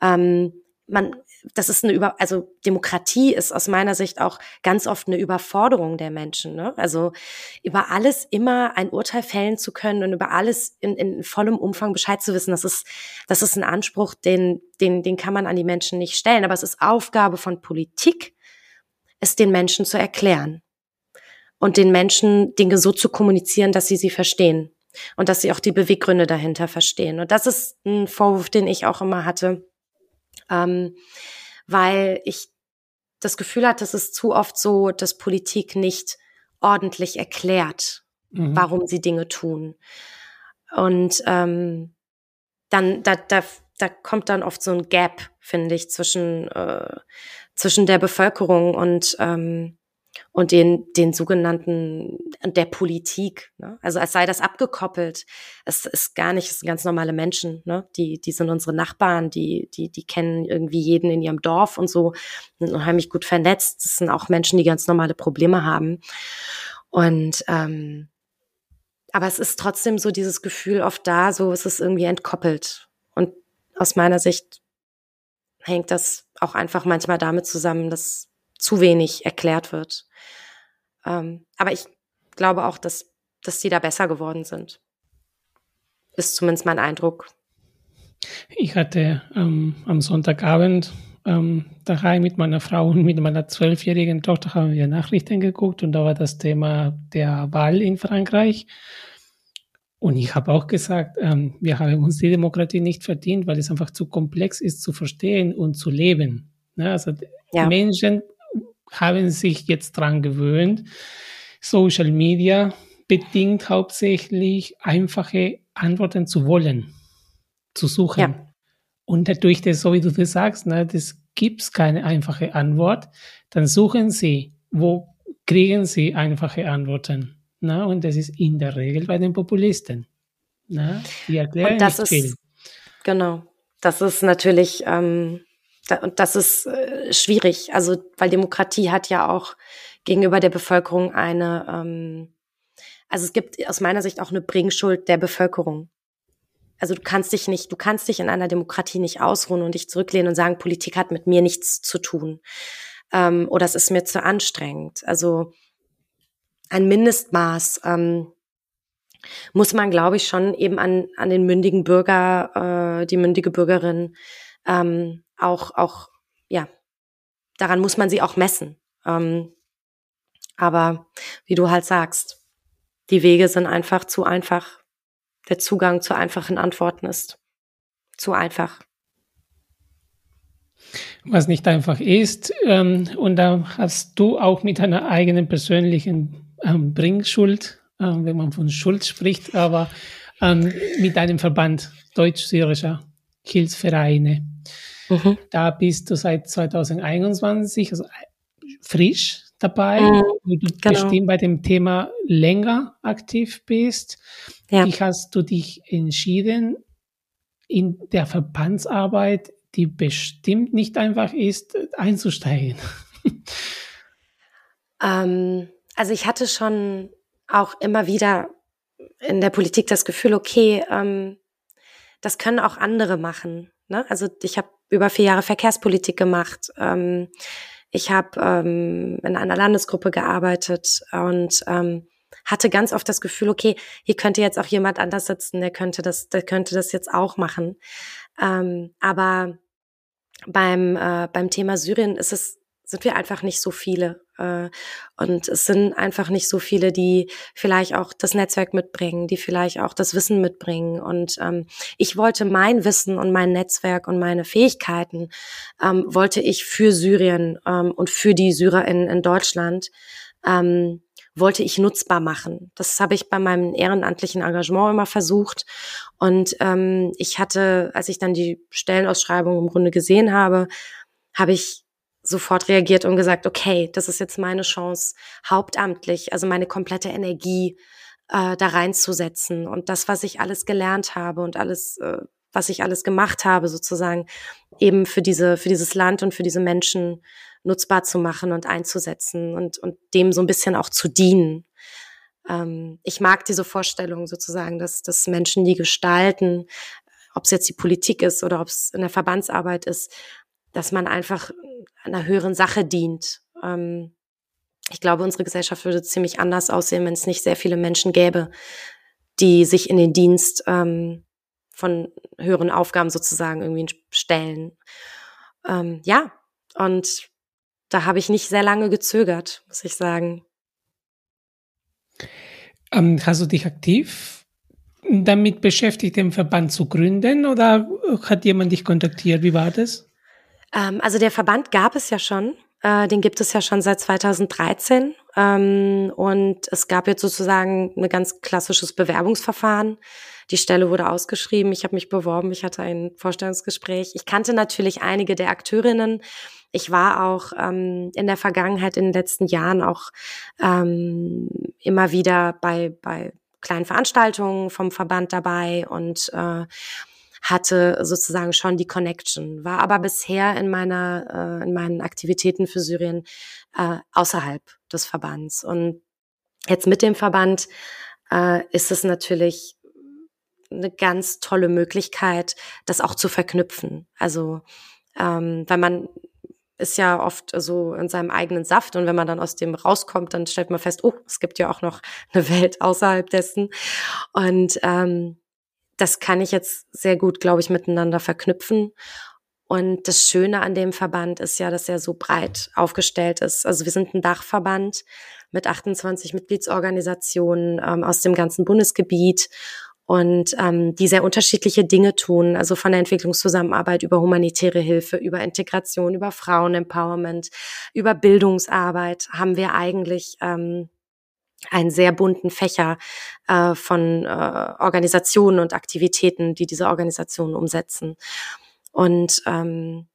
Ähm, man, das ist eine über, also Demokratie ist aus meiner Sicht auch ganz oft eine Überforderung der Menschen. Ne? Also über alles immer ein Urteil fällen zu können und über alles in, in vollem Umfang Bescheid zu wissen, das ist, das ist ein Anspruch, den, den, den kann man an die Menschen nicht stellen. Aber es ist Aufgabe von Politik, es den Menschen zu erklären und den Menschen Dinge so zu kommunizieren, dass sie sie verstehen und dass sie auch die Beweggründe dahinter verstehen. Und das ist ein Vorwurf, den ich auch immer hatte ähm, weil ich das Gefühl hatte, es ist zu oft so, dass Politik nicht ordentlich erklärt, mhm. warum sie Dinge tun. Und ähm, dann, da, da, da kommt dann oft so ein Gap, finde ich, zwischen, äh, zwischen der Bevölkerung und ähm, und den, den sogenannten, der Politik. Ne? Also als sei das abgekoppelt. Es ist gar nicht, es sind ganz normale Menschen, ne? die, die sind unsere Nachbarn, die, die, die kennen irgendwie jeden in ihrem Dorf und so, sind unheimlich gut vernetzt. Das sind auch Menschen, die ganz normale Probleme haben. Und ähm, aber es ist trotzdem so dieses Gefühl oft da, so ist es irgendwie entkoppelt. Und aus meiner Sicht hängt das auch einfach manchmal damit zusammen, dass zu wenig erklärt wird. Ähm, aber ich glaube auch, dass, dass die da besser geworden sind. Ist zumindest mein Eindruck. Ich hatte ähm, am Sonntagabend ähm, daheim mit meiner Frau und mit meiner zwölfjährigen Tochter haben wir Nachrichten geguckt und da war das Thema der Wahl in Frankreich. Und ich habe auch gesagt, ähm, wir haben uns die Demokratie nicht verdient, weil es einfach zu komplex ist zu verstehen und zu leben. Ne? Also ja. Menschen haben sich jetzt dran gewöhnt. Social Media bedingt hauptsächlich einfache Antworten zu wollen, zu suchen. Ja. Und dadurch, dass, so wie du das sagst, ne, das gibt's keine einfache Antwort, dann suchen sie, wo kriegen sie einfache Antworten. Ne? Und das ist in der Regel bei den Populisten. Ne? Die erklären Und das nicht ist, viel. Genau. Das ist natürlich ähm, und das ist äh, schwierig, also weil Demokratie hat ja auch gegenüber der Bevölkerung eine, ähm, also es gibt aus meiner Sicht auch eine Bringschuld der Bevölkerung. Also du kannst dich nicht, du kannst dich in einer Demokratie nicht ausruhen und dich zurücklehnen und sagen, Politik hat mit mir nichts zu tun ähm, oder es ist mir zu anstrengend. Also ein Mindestmaß ähm, muss man, glaube ich, schon eben an, an den mündigen Bürger, äh, die mündige Bürgerin ähm, auch, auch, ja, daran muss man sie auch messen. Ähm, aber wie du halt sagst, die Wege sind einfach zu einfach der Zugang zu einfachen Antworten ist. Zu einfach. Was nicht einfach ist. Ähm, und da hast du auch mit deiner eigenen persönlichen ähm, Bringschuld, äh, wenn man von Schuld spricht, aber ähm, mit deinem Verband Deutsch-Syrischer Hilfsvereine. Mhm. Da bist du seit 2021 also frisch dabei, mhm, wo du genau. bestimmt bei dem Thema länger aktiv bist. Ja. Wie hast du dich entschieden, in der Verbandsarbeit, die bestimmt nicht einfach ist, einzusteigen? Ähm, also ich hatte schon auch immer wieder in der Politik das Gefühl, okay, ähm, das können auch andere machen. Ne? Also ich habe über vier Jahre Verkehrspolitik gemacht. Ähm, ich habe ähm, in einer Landesgruppe gearbeitet und ähm, hatte ganz oft das Gefühl, okay, hier könnte jetzt auch jemand anders sitzen, der könnte das, der könnte das jetzt auch machen. Ähm, aber beim äh, beim Thema Syrien ist es sind wir einfach nicht so viele. Äh, und es sind einfach nicht so viele, die vielleicht auch das Netzwerk mitbringen, die vielleicht auch das Wissen mitbringen. Und ähm, ich wollte mein Wissen und mein Netzwerk und meine Fähigkeiten ähm, wollte ich für Syrien ähm, und für die Syrer in, in Deutschland ähm, wollte ich nutzbar machen. Das habe ich bei meinem ehrenamtlichen Engagement immer versucht. Und ähm, ich hatte, als ich dann die Stellenausschreibung im Grunde gesehen habe, habe ich sofort reagiert und gesagt, okay, das ist jetzt meine Chance, hauptamtlich, also meine komplette Energie äh, da reinzusetzen und das, was ich alles gelernt habe und alles, äh, was ich alles gemacht habe, sozusagen eben für diese, für dieses Land und für diese Menschen nutzbar zu machen und einzusetzen und, und dem so ein bisschen auch zu dienen. Ähm, ich mag diese Vorstellung sozusagen, dass, dass Menschen, die gestalten, ob es jetzt die Politik ist oder ob es in der Verbandsarbeit ist, dass man einfach einer höheren Sache dient. Ähm, ich glaube, unsere Gesellschaft würde ziemlich anders aussehen, wenn es nicht sehr viele Menschen gäbe, die sich in den Dienst ähm, von höheren Aufgaben sozusagen irgendwie stellen. Ähm, ja, und da habe ich nicht sehr lange gezögert, muss ich sagen. Ähm, hast du dich aktiv damit beschäftigt, den Verband zu gründen oder hat jemand dich kontaktiert? Wie war das? Ähm, also der Verband gab es ja schon. Äh, den gibt es ja schon seit 2013. Ähm, und es gab jetzt sozusagen ein ganz klassisches Bewerbungsverfahren. Die Stelle wurde ausgeschrieben. Ich habe mich beworben. Ich hatte ein Vorstellungsgespräch. Ich kannte natürlich einige der Akteurinnen. Ich war auch ähm, in der Vergangenheit, in den letzten Jahren auch ähm, immer wieder bei, bei kleinen Veranstaltungen vom Verband dabei und äh, hatte sozusagen schon die Connection, war aber bisher in meiner, äh, in meinen Aktivitäten für Syrien äh, außerhalb des Verbands. Und jetzt mit dem Verband äh, ist es natürlich eine ganz tolle Möglichkeit, das auch zu verknüpfen. Also, ähm, weil man ist ja oft so in seinem eigenen Saft und wenn man dann aus dem rauskommt, dann stellt man fest, oh, es gibt ja auch noch eine Welt außerhalb dessen. Und ähm, das kann ich jetzt sehr gut, glaube ich, miteinander verknüpfen. Und das Schöne an dem Verband ist ja, dass er so breit aufgestellt ist. Also wir sind ein Dachverband mit 28 Mitgliedsorganisationen ähm, aus dem ganzen Bundesgebiet und ähm, die sehr unterschiedliche Dinge tun, also von der Entwicklungszusammenarbeit über humanitäre Hilfe, über Integration, über Frauenempowerment, über Bildungsarbeit haben wir eigentlich ähm, einen sehr bunten Fächer äh, von äh, Organisationen und Aktivitäten, die diese Organisationen umsetzen. Und ähm,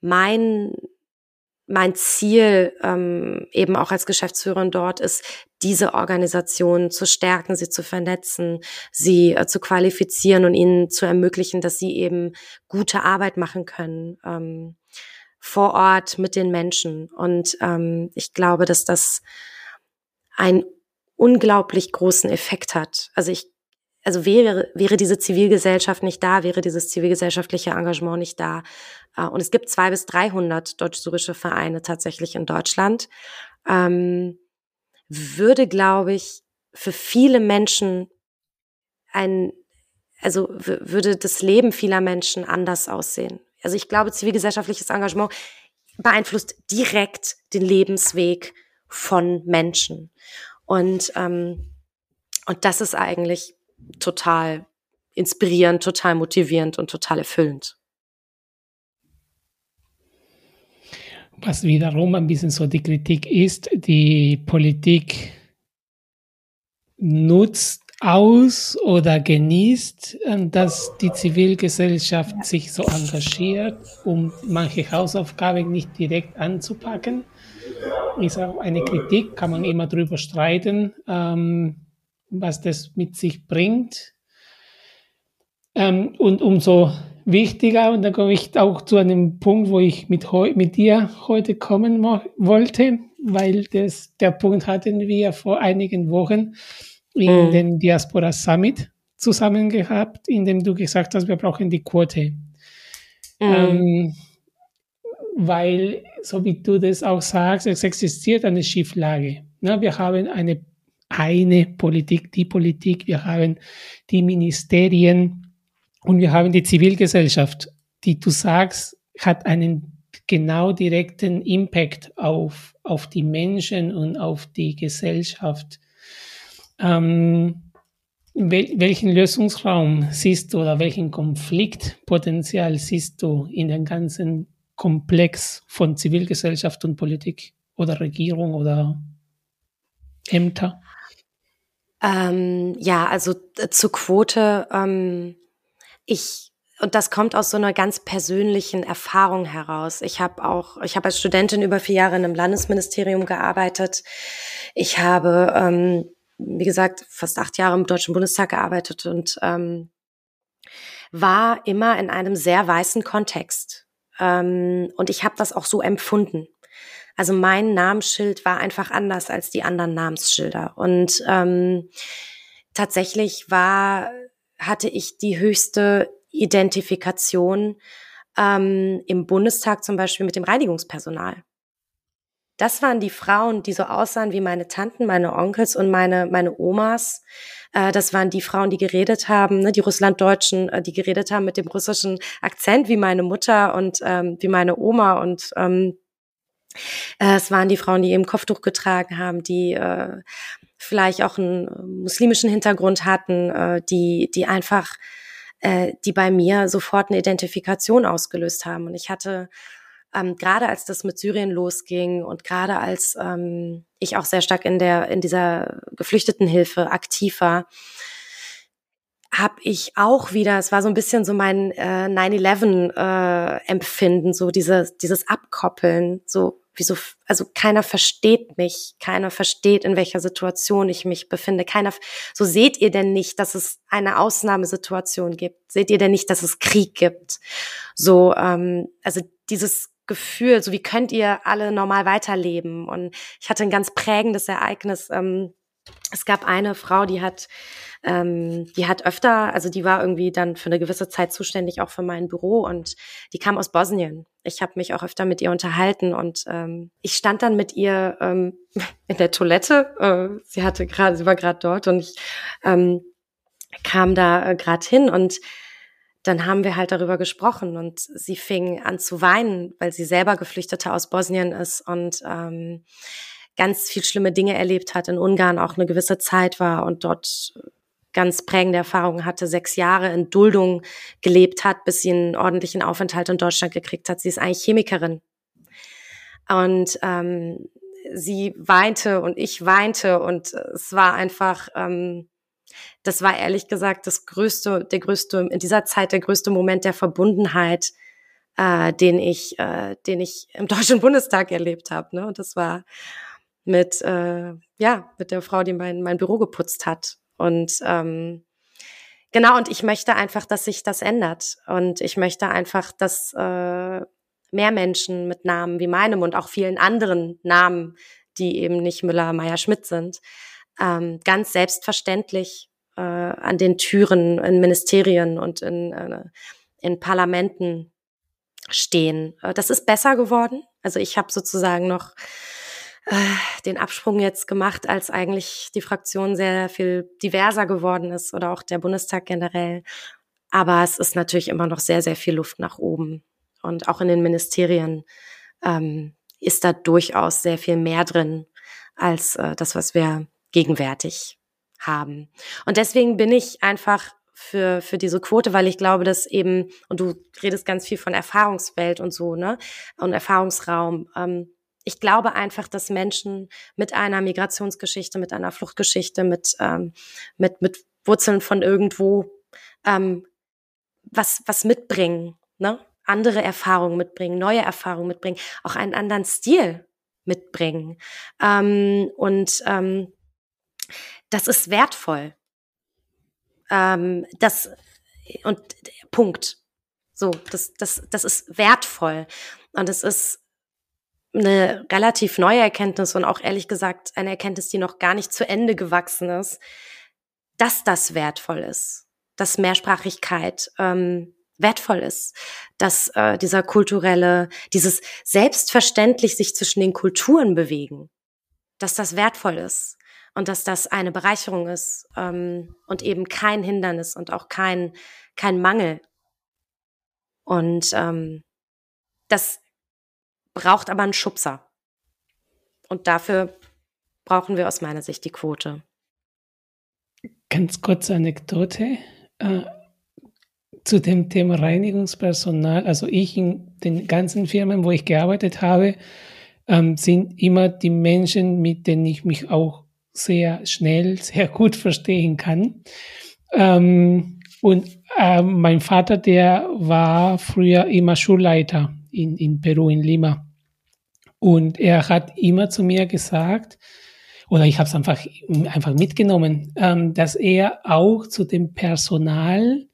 mein mein Ziel ähm, eben auch als Geschäftsführerin dort ist, diese Organisationen zu stärken, sie zu vernetzen, sie äh, zu qualifizieren und ihnen zu ermöglichen, dass sie eben gute Arbeit machen können ähm, vor Ort mit den Menschen. Und ähm, ich glaube, dass das ein unglaublich großen Effekt hat. Also ich, also wäre, wäre diese Zivilgesellschaft nicht da, wäre dieses zivilgesellschaftliche Engagement nicht da. Äh, und es gibt zwei bis dreihundert deutsch-syrische Vereine tatsächlich in Deutschland. Ähm, würde, glaube ich, für viele Menschen ein, also würde das Leben vieler Menschen anders aussehen. Also ich glaube, zivilgesellschaftliches Engagement beeinflusst direkt den Lebensweg von Menschen. Und, ähm, und das ist eigentlich total inspirierend, total motivierend und total erfüllend. Was wiederum ein bisschen so die Kritik ist, die Politik nutzt aus oder genießt, äh, dass die Zivilgesellschaft sich so engagiert, um manche Hausaufgaben nicht direkt anzupacken. Ist auch eine Kritik, kann man immer drüber streiten, ähm, was das mit sich bringt. Ähm, und umso wichtiger, und da komme ich auch zu einem Punkt, wo ich mit, mit dir heute kommen wollte, weil das, der Punkt hatten wir vor einigen Wochen in mhm. den Diaspora Summit zusammen gehabt, in dem du gesagt hast, wir brauchen die Quote. Mhm. Ähm, weil, so wie du das auch sagst, es existiert eine Schieflage. Na, wir haben eine, eine Politik, die Politik, wir haben die Ministerien und wir haben die Zivilgesellschaft, die du sagst, hat einen genau direkten Impact auf, auf die Menschen und auf die Gesellschaft. Ähm, wel welchen Lösungsraum siehst du oder welchen Konfliktpotenzial siehst du in dem ganzen Komplex von Zivilgesellschaft und Politik oder Regierung oder Ämter? Ähm, ja, also äh, zur Quote. Ähm, ich und das kommt aus so einer ganz persönlichen Erfahrung heraus. Ich habe auch, ich habe als Studentin über vier Jahre in einem Landesministerium gearbeitet. Ich habe ähm, wie gesagt, fast acht Jahre im Deutschen Bundestag gearbeitet und ähm, war immer in einem sehr weißen Kontext. Ähm, und ich habe das auch so empfunden. Also mein Namensschild war einfach anders als die anderen Namensschilder. Und ähm, tatsächlich war, hatte ich die höchste Identifikation ähm, im Bundestag zum Beispiel mit dem Reinigungspersonal das waren die Frauen, die so aussahen wie meine Tanten, meine Onkels und meine, meine Omas. Äh, das waren die Frauen, die geredet haben, ne, die Russlanddeutschen, äh, die geredet haben mit dem russischen Akzent wie meine Mutter und ähm, wie meine Oma und ähm, äh, es waren die Frauen, die eben Kopftuch getragen haben, die äh, vielleicht auch einen muslimischen Hintergrund hatten, äh, die, die einfach, äh, die bei mir sofort eine Identifikation ausgelöst haben. Und ich hatte ähm, gerade als das mit Syrien losging und gerade als ähm, ich auch sehr stark in der in dieser Geflüchtetenhilfe aktiv war, habe ich auch wieder, es war so ein bisschen so mein äh, 9-11-Empfinden, äh, so diese, dieses Abkoppeln, so wie so, also keiner versteht mich, keiner versteht, in welcher Situation ich mich befinde, keiner, so seht ihr denn nicht, dass es eine Ausnahmesituation gibt, seht ihr denn nicht, dass es Krieg gibt, so, ähm, also dieses Gefühl, so wie könnt ihr alle normal weiterleben? Und ich hatte ein ganz prägendes Ereignis. Ähm, es gab eine Frau, die hat, ähm, die hat öfter, also die war irgendwie dann für eine gewisse Zeit zuständig auch für mein Büro und die kam aus Bosnien. Ich habe mich auch öfter mit ihr unterhalten und ähm, ich stand dann mit ihr ähm, in der Toilette. Äh, sie hatte gerade, sie war gerade dort und ich ähm, kam da äh, gerade hin und dann haben wir halt darüber gesprochen und sie fing an zu weinen, weil sie selber Geflüchtete aus Bosnien ist und ähm, ganz viel schlimme Dinge erlebt hat, in Ungarn auch eine gewisse Zeit war und dort ganz prägende Erfahrungen hatte, sechs Jahre in Duldung gelebt hat, bis sie einen ordentlichen Aufenthalt in Deutschland gekriegt hat. Sie ist eigentlich Chemikerin. Und ähm, sie weinte und ich weinte und es war einfach, ähm, das war ehrlich gesagt das größte, der größte, in dieser Zeit der größte Moment der Verbundenheit, äh, den ich, äh, den ich im Deutschen Bundestag erlebt habe. Ne? Und das war mit, äh, ja, mit der Frau, die mein, mein Büro geputzt hat. Und ähm, genau, und ich möchte einfach, dass sich das ändert. Und ich möchte einfach, dass äh, mehr Menschen mit Namen wie meinem und auch vielen anderen Namen, die eben nicht Müller, Meier, Schmidt sind, ähm, ganz selbstverständlich äh, an den Türen in Ministerien und in, äh, in Parlamenten stehen. Äh, das ist besser geworden. Also ich habe sozusagen noch äh, den Absprung jetzt gemacht, als eigentlich die Fraktion sehr viel diverser geworden ist oder auch der Bundestag generell. Aber es ist natürlich immer noch sehr, sehr viel Luft nach oben. Und auch in den Ministerien ähm, ist da durchaus sehr viel mehr drin als äh, das, was wir gegenwärtig haben. Und deswegen bin ich einfach für, für diese Quote, weil ich glaube, dass eben, und du redest ganz viel von Erfahrungswelt und so, ne? Und Erfahrungsraum. Ähm, ich glaube einfach, dass Menschen mit einer Migrationsgeschichte, mit einer Fluchtgeschichte, mit, ähm, mit, mit Wurzeln von irgendwo ähm, was, was mitbringen, ne? andere Erfahrungen mitbringen, neue Erfahrungen mitbringen, auch einen anderen Stil mitbringen. Ähm, und ähm, das ist wertvoll. Ähm, das und Punkt. So, das, das, das ist wertvoll. Und es ist eine relativ neue Erkenntnis und auch ehrlich gesagt eine Erkenntnis, die noch gar nicht zu Ende gewachsen ist, dass das wertvoll ist, dass Mehrsprachigkeit ähm, wertvoll ist, dass äh, dieser kulturelle, dieses selbstverständlich sich zwischen den Kulturen bewegen, dass das wertvoll ist und dass das eine Bereicherung ist ähm, und eben kein Hindernis und auch kein kein Mangel. Und ähm, das braucht aber einen Schubser. Und dafür brauchen wir aus meiner Sicht die Quote. Ganz kurze Anekdote äh, zu dem Thema Reinigungspersonal. Also ich in den ganzen Firmen, wo ich gearbeitet habe, ähm, sind immer die Menschen, mit denen ich mich auch sehr schnell, sehr gut verstehen kann. Ähm, und äh, mein Vater, der war früher immer Schulleiter in, in Peru, in Lima. Und er hat immer zu mir gesagt, oder ich habe es einfach, einfach mitgenommen, ähm, dass er auch zu dem Personal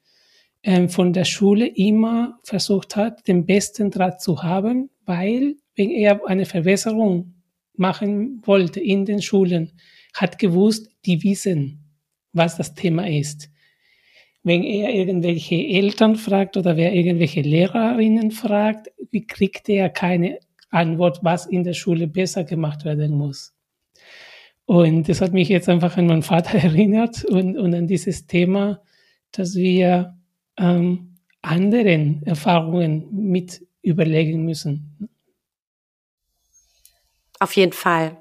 ähm, von der Schule immer versucht hat, den besten Draht zu haben, weil wenn er eine Verbesserung machen wollte in den Schulen, hat gewusst, die wissen, was das Thema ist. Wenn er irgendwelche Eltern fragt oder wer irgendwelche Lehrerinnen fragt, wie kriegt er keine Antwort, was in der Schule besser gemacht werden muss. Und das hat mich jetzt einfach an meinen Vater erinnert und, und an dieses Thema, dass wir ähm, anderen Erfahrungen mit überlegen müssen. Auf jeden Fall.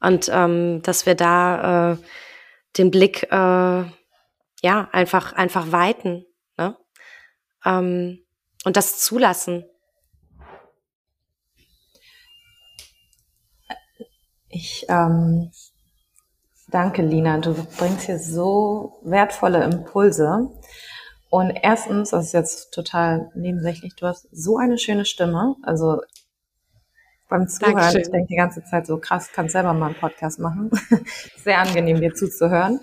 Und ähm, dass wir da äh, den Blick äh, ja einfach einfach weiten ne? ähm, und das zulassen. Ich ähm, danke, Lina. Du bringst hier so wertvolle Impulse. Und erstens, das ist jetzt total nebensächlich, du hast so eine schöne Stimme. Also beim Zuhören, Dankeschön. ich denke die ganze Zeit so krass, kannst selber mal einen Podcast machen. Sehr angenehm, dir zuzuhören.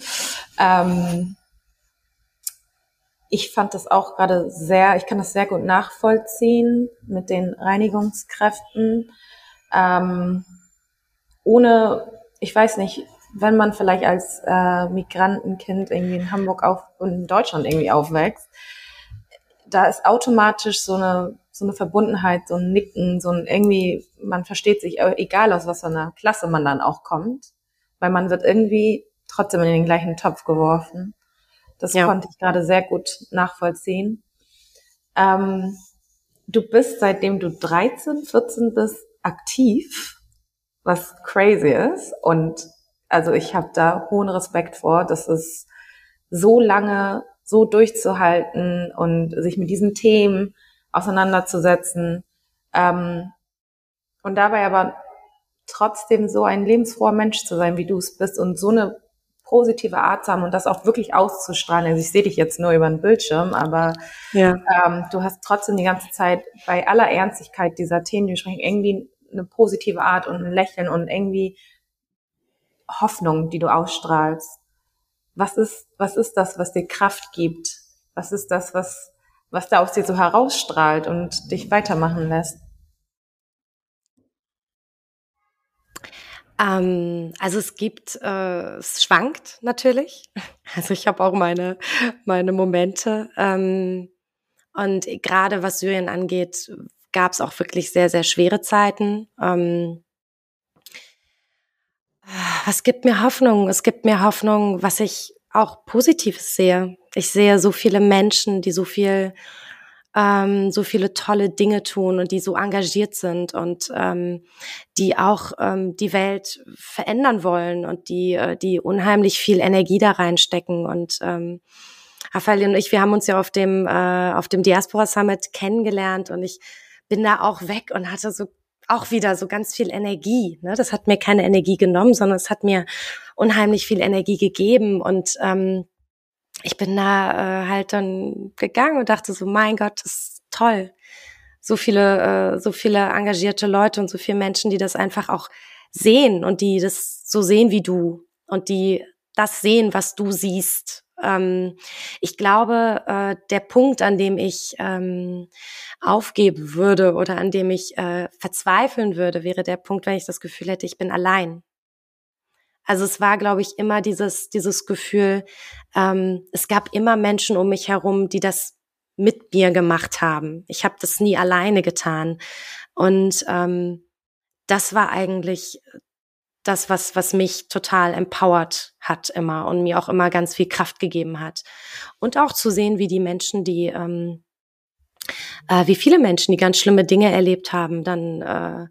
Ähm, ich fand das auch gerade sehr, ich kann das sehr gut nachvollziehen mit den Reinigungskräften. Ähm, ohne, ich weiß nicht, wenn man vielleicht als äh, Migrantenkind irgendwie in Hamburg auf und in Deutschland irgendwie aufwächst, da ist automatisch so eine so eine Verbundenheit, so ein Nicken, so ein irgendwie, man versteht sich, egal aus was für einer Klasse man dann auch kommt, weil man wird irgendwie trotzdem in den gleichen Topf geworfen. Das ja. konnte ich gerade sehr gut nachvollziehen. Ähm, du bist, seitdem du 13, 14 bist, aktiv, was crazy ist. Und also ich habe da hohen Respekt vor, dass es so lange so durchzuhalten und sich mit diesen Themen auseinanderzusetzen. Ähm, und dabei aber trotzdem so ein lebensfroher Mensch zu sein, wie du es bist und so eine positive Art zu haben und das auch wirklich auszustrahlen. Also ich sehe dich jetzt nur über den Bildschirm, aber ja. ähm, du hast trotzdem die ganze Zeit bei aller Ernstigkeit dieser Themen, die wir sprechen, irgendwie eine positive Art und ein Lächeln und irgendwie Hoffnung, die du ausstrahlst. Was ist, was ist das, was dir Kraft gibt? Was ist das, was was da aus dir so herausstrahlt und dich weitermachen lässt? Ähm, also es gibt, äh, es schwankt natürlich. Also ich habe auch meine, meine Momente. Ähm, und gerade was Syrien angeht, gab es auch wirklich sehr, sehr schwere Zeiten. Ähm, was gibt mir Hoffnung? Es gibt mir Hoffnung, was ich auch Positives sehe. Ich sehe so viele Menschen, die so viel, ähm, so viele tolle Dinge tun und die so engagiert sind und ähm, die auch ähm, die Welt verändern wollen und die, äh, die unheimlich viel Energie da reinstecken und ähm, Raphael und ich, wir haben uns ja auf dem, äh, auf dem Diaspora Summit kennengelernt und ich bin da auch weg und hatte so auch wieder so ganz viel Energie. Ne? Das hat mir keine Energie genommen, sondern es hat mir unheimlich viel Energie gegeben und ähm, ich bin da äh, halt dann gegangen und dachte so, mein Gott, das ist toll. So viele, äh, so viele engagierte Leute und so viele Menschen, die das einfach auch sehen und die das so sehen wie du und die das sehen, was du siehst. Ähm, ich glaube, äh, der Punkt, an dem ich ähm, aufgeben würde oder an dem ich äh, verzweifeln würde, wäre der Punkt, wenn ich das Gefühl hätte, ich bin allein. Also es war, glaube ich, immer dieses, dieses Gefühl, ähm, es gab immer Menschen um mich herum, die das mit mir gemacht haben. Ich habe das nie alleine getan. Und ähm, das war eigentlich das, was, was mich total empowert hat immer und mir auch immer ganz viel Kraft gegeben hat. Und auch zu sehen, wie die Menschen, die, ähm, äh, wie viele Menschen, die ganz schlimme Dinge erlebt haben, dann äh,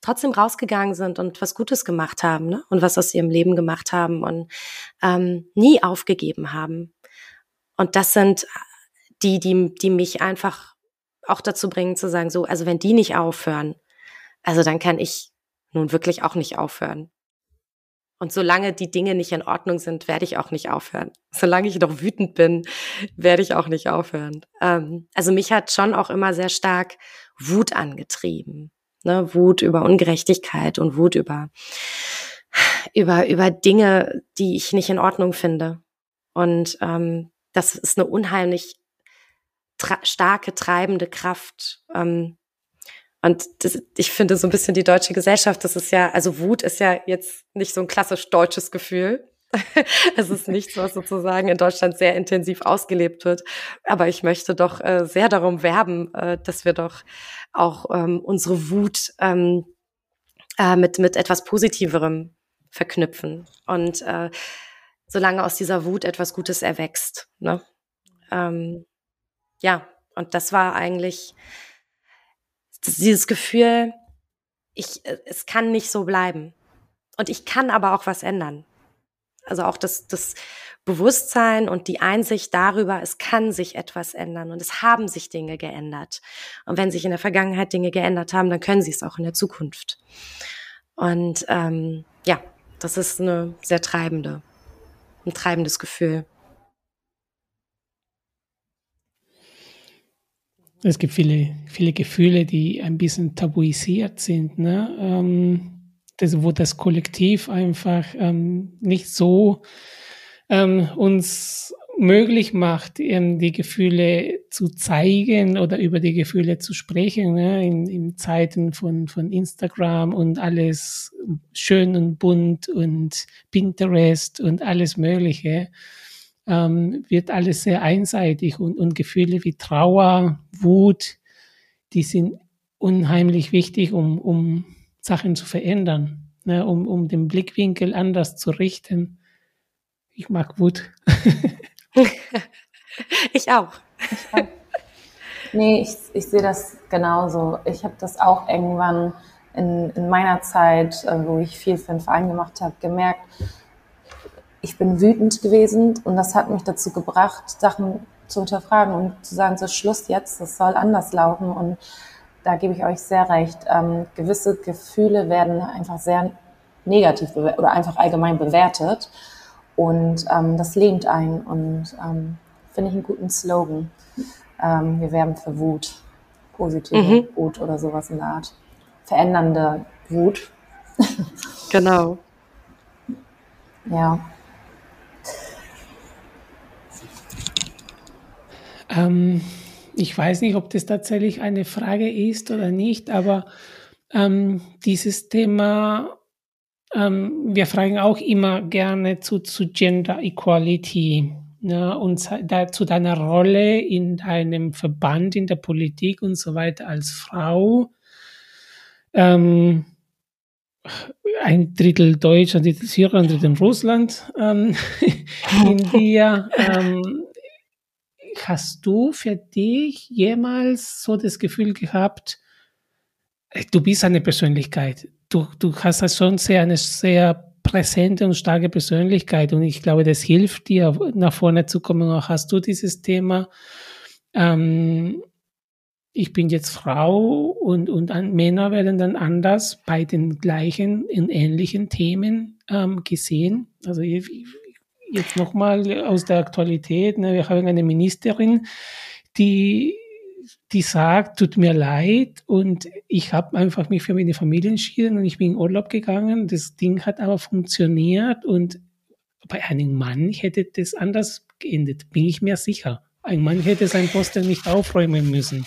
trotzdem rausgegangen sind und was Gutes gemacht haben ne? und was aus ihrem Leben gemacht haben und ähm, nie aufgegeben haben. Und das sind die, die, die mich einfach auch dazu bringen zu sagen, so, also wenn die nicht aufhören, also dann kann ich nun wirklich auch nicht aufhören. Und solange die Dinge nicht in Ordnung sind, werde ich auch nicht aufhören. Solange ich noch wütend bin, werde ich auch nicht aufhören. Ähm, also mich hat schon auch immer sehr stark Wut angetrieben ne, Wut über Ungerechtigkeit und Wut über, über, über Dinge, die ich nicht in Ordnung finde. Und ähm, das ist eine unheimlich starke, treibende Kraft. Ähm, und das, ich finde so ein bisschen die deutsche Gesellschaft, das ist ja, also Wut ist ja jetzt nicht so ein klassisch deutsches Gefühl, es ist nichts, was sozusagen in Deutschland sehr intensiv ausgelebt wird. Aber ich möchte doch äh, sehr darum werben, äh, dass wir doch auch ähm, unsere Wut ähm, äh, mit, mit etwas Positiverem verknüpfen. Und äh, solange aus dieser Wut etwas Gutes erwächst. Ne? Ähm, ja, und das war eigentlich dieses Gefühl, ich, äh, es kann nicht so bleiben. Und ich kann aber auch was ändern. Also auch das, das Bewusstsein und die Einsicht darüber, es kann sich etwas ändern und es haben sich Dinge geändert. Und wenn sich in der Vergangenheit Dinge geändert haben, dann können sie es auch in der Zukunft. Und ähm, ja, das ist eine sehr treibende, ein treibendes Gefühl. Es gibt viele, viele Gefühle, die ein bisschen tabuisiert sind. Ne? Ähm das, wo das Kollektiv einfach ähm, nicht so ähm, uns möglich macht, ähm, die Gefühle zu zeigen oder über die Gefühle zu sprechen, ne? in, in Zeiten von, von Instagram und alles schön und bunt und Pinterest und alles Mögliche, ähm, wird alles sehr einseitig und, und Gefühle wie Trauer, Wut, die sind unheimlich wichtig, um, um Sachen zu verändern, ne, um, um den Blickwinkel anders zu richten. Ich mag Wut. ich auch. Ich auch. Nee, ich, ich sehe das genauso. Ich habe das auch irgendwann in, in meiner Zeit, äh, wo ich viel für den Verein gemacht habe, gemerkt, ich bin wütend gewesen und das hat mich dazu gebracht, Sachen zu hinterfragen und zu sagen, so Schluss jetzt, das soll anders laufen und da gebe ich euch sehr recht. Ähm, gewisse Gefühle werden einfach sehr negativ oder einfach allgemein bewertet. Und ähm, das lähmt ein und ähm, finde ich einen guten Slogan. Ähm, wir werben für Wut, positive mhm. Wut oder sowas in der Art. Verändernde Wut. genau. Ja. Ähm, ich weiß nicht, ob das tatsächlich eine Frage ist oder nicht, aber ähm, dieses Thema, ähm, wir fragen auch immer gerne zu, zu Gender Equality ne, und zu deiner Rolle in deinem Verband, in der Politik und so weiter als Frau. Ähm, ein Drittel Deutsch, ein Drittel Syrien, ein Drittel Russland ähm, in dir. Hast du für dich jemals so das Gefühl gehabt, du bist eine Persönlichkeit, du, du hast schon sehr, eine sehr präsente und starke Persönlichkeit und ich glaube, das hilft dir, nach vorne zu kommen. Auch hast du dieses Thema, ähm, ich bin jetzt Frau und, und Männer werden dann anders bei den gleichen und ähnlichen Themen ähm, gesehen. Also ich, jetzt nochmal aus der Aktualität, ne, wir haben eine Ministerin, die die sagt, tut mir leid und ich habe einfach mich für meine Familie entschieden und ich bin in Urlaub gegangen. Das Ding hat aber funktioniert und bei einem Mann hätte das anders geendet, bin ich mir sicher. Ein Mann hätte sein Posten nicht aufräumen müssen,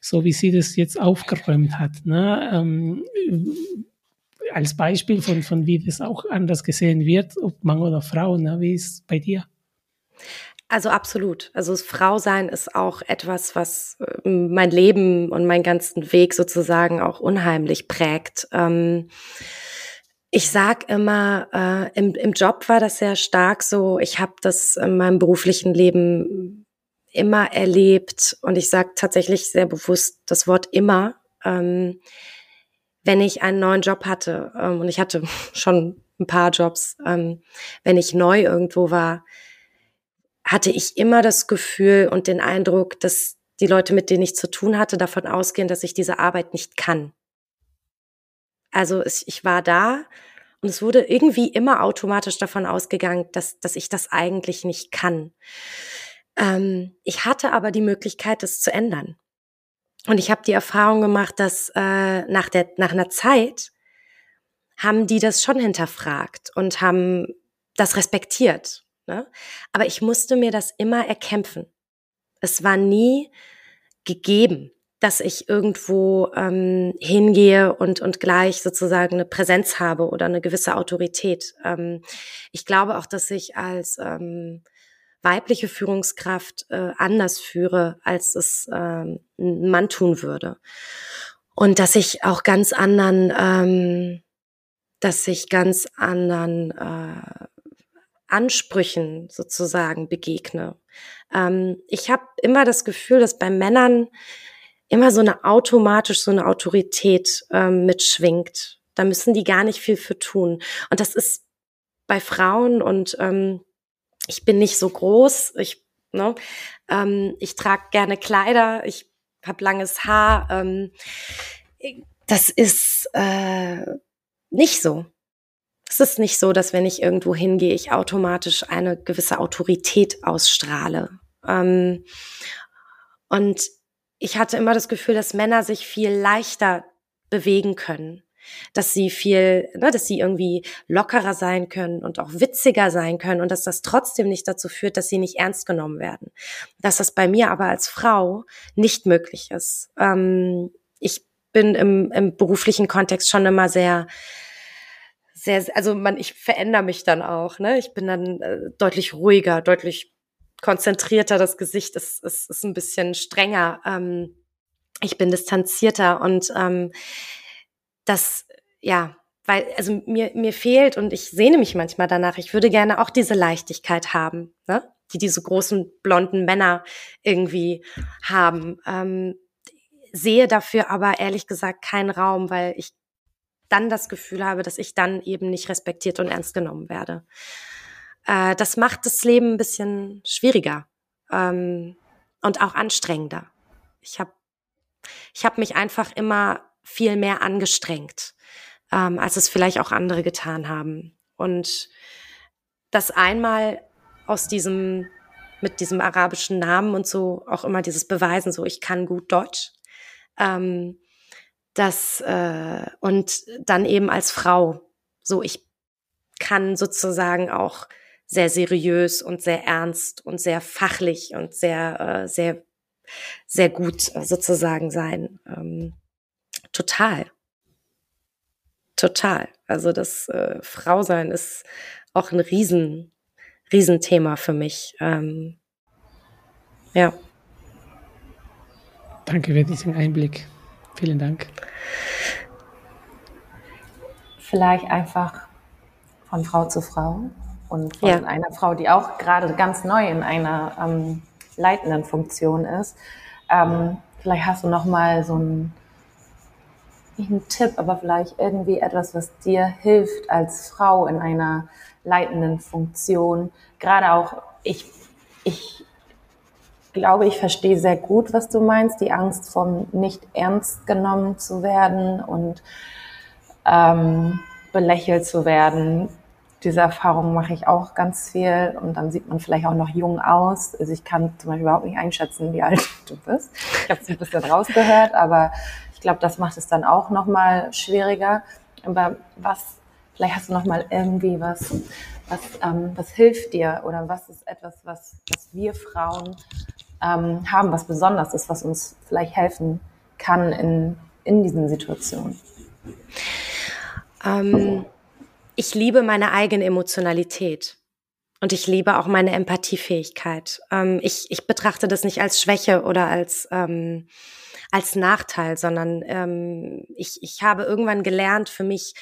so wie sie das jetzt aufgeräumt hat. Ne? Ähm, als Beispiel von, von wie das auch anders gesehen wird, ob Mann oder Frau. Ne? Wie ist es bei dir? Also absolut. Also das Frausein ist auch etwas, was äh, mein Leben und meinen ganzen Weg sozusagen auch unheimlich prägt. Ähm, ich sag immer, äh, im, im Job war das sehr stark so. Ich habe das in meinem beruflichen Leben immer erlebt und ich sage tatsächlich sehr bewusst das Wort immer, ähm, wenn ich einen neuen Job hatte ähm, und ich hatte schon ein paar Jobs, ähm, wenn ich neu irgendwo war, hatte ich immer das Gefühl und den Eindruck, dass die Leute, mit denen ich zu tun hatte, davon ausgehen, dass ich diese Arbeit nicht kann. Also es, ich war da und es wurde irgendwie immer automatisch davon ausgegangen, dass, dass ich das eigentlich nicht kann. Ähm, ich hatte aber die Möglichkeit, das zu ändern. Und ich habe die Erfahrung gemacht, dass äh, nach, der, nach einer Zeit haben die das schon hinterfragt und haben das respektiert Ne? Aber ich musste mir das immer erkämpfen. Es war nie gegeben, dass ich irgendwo ähm, hingehe und, und gleich sozusagen eine Präsenz habe oder eine gewisse Autorität. Ähm, ich glaube auch, dass ich als ähm, weibliche Führungskraft äh, anders führe, als es ähm, ein Mann tun würde. Und dass ich auch ganz anderen, ähm, dass ich ganz anderen äh, Ansprüchen sozusagen begegne. Ähm, ich habe immer das Gefühl, dass bei Männern immer so eine automatisch so eine Autorität ähm, mitschwingt. Da müssen die gar nicht viel für tun. Und das ist bei Frauen und ähm, ich bin nicht so groß. Ich, ne, ähm, ich trage gerne Kleider. Ich habe langes Haar. Ähm, das ist äh, nicht so. Es ist nicht so, dass wenn ich irgendwo hingehe, ich automatisch eine gewisse Autorität ausstrahle. Ähm, und ich hatte immer das Gefühl, dass Männer sich viel leichter bewegen können, dass sie viel, ne, dass sie irgendwie lockerer sein können und auch witziger sein können und dass das trotzdem nicht dazu führt, dass sie nicht ernst genommen werden. Dass das bei mir aber als Frau nicht möglich ist. Ähm, ich bin im, im beruflichen Kontext schon immer sehr sehr, also man, ich verändere mich dann auch, ne? Ich bin dann äh, deutlich ruhiger, deutlich konzentrierter, das Gesicht ist, ist, ist ein bisschen strenger, ähm, ich bin distanzierter und ähm, das, ja, weil, also mir, mir fehlt und ich sehne mich manchmal danach, ich würde gerne auch diese Leichtigkeit haben, ne? die diese großen blonden Männer irgendwie haben. Ähm, sehe dafür aber ehrlich gesagt keinen Raum, weil ich dann das Gefühl habe, dass ich dann eben nicht respektiert und ernst genommen werde. Äh, das macht das Leben ein bisschen schwieriger ähm, und auch anstrengender. Ich habe ich hab mich einfach immer viel mehr angestrengt, ähm, als es vielleicht auch andere getan haben. Und das einmal aus diesem, mit diesem arabischen Namen und so auch immer dieses Beweisen, so ich kann gut Deutsch. Ähm, das äh, und dann eben als Frau. So, ich kann sozusagen auch sehr seriös und sehr ernst und sehr fachlich und sehr, äh, sehr, sehr gut sozusagen sein. Ähm, total. Total. Also das äh, Frausein ist auch ein riesen, Riesenthema für mich. Ähm, ja. Danke für diesen Einblick. Vielen Dank. Vielleicht einfach von Frau zu Frau und von ja. einer Frau, die auch gerade ganz neu in einer ähm, leitenden Funktion ist. Ähm, vielleicht hast du noch mal so ein nicht ein Tipp, aber vielleicht irgendwie etwas, was dir hilft als Frau in einer leitenden Funktion. Gerade auch, ich, ich glaube, ich verstehe sehr gut, was du meinst, die Angst vom nicht ernst genommen zu werden und ähm, belächelt zu werden. Diese Erfahrung mache ich auch ganz viel und dann sieht man vielleicht auch noch jung aus. Also ich kann zum Beispiel überhaupt nicht einschätzen, wie alt du bist. Ich habe es ein bisschen rausgehört, aber ich glaube, das macht es dann auch noch mal schwieriger. Aber was, vielleicht hast du noch mal irgendwie was, was, ähm, was hilft dir oder was ist etwas, was, was wir Frauen ähm, haben, was besonders ist, was uns vielleicht helfen kann in, in diesen Situationen? Ähm, ich liebe meine eigene Emotionalität. Und ich liebe auch meine Empathiefähigkeit. Ähm, ich, ich betrachte das nicht als Schwäche oder als, ähm, als Nachteil, sondern ähm, ich, ich habe irgendwann gelernt, für mich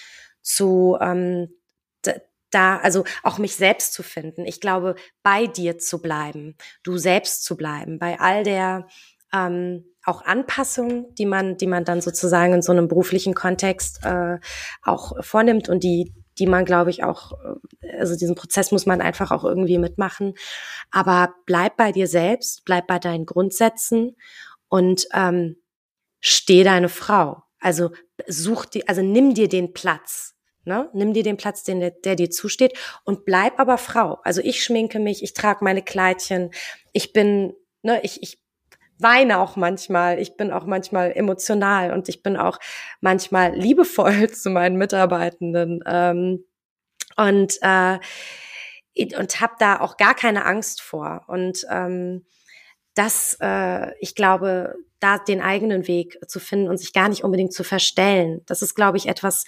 zu ähm, da, also auch mich selbst zu finden. Ich glaube, bei dir zu bleiben, du selbst zu bleiben, bei all der ähm, auch Anpassung, die man, die man dann sozusagen in so einem beruflichen Kontext äh, auch vornimmt und die, die man, glaube ich, auch, äh, also diesen Prozess muss man einfach auch irgendwie mitmachen. Aber bleib bei dir selbst, bleib bei deinen Grundsätzen und ähm, steh deine Frau. Also such die, also nimm dir den Platz. Ne? Nimm dir den Platz, den, der, dir zusteht und bleib aber Frau. Also ich schminke mich, ich trage meine Kleidchen, ich bin, ne, ich, ich weine auch manchmal, ich bin auch manchmal emotional und ich bin auch manchmal liebevoll zu meinen Mitarbeitenden ähm, und äh, und habe da auch gar keine Angst vor und ähm, das, äh, ich glaube, da den eigenen Weg zu finden und sich gar nicht unbedingt zu verstellen. Das ist, glaube ich, etwas,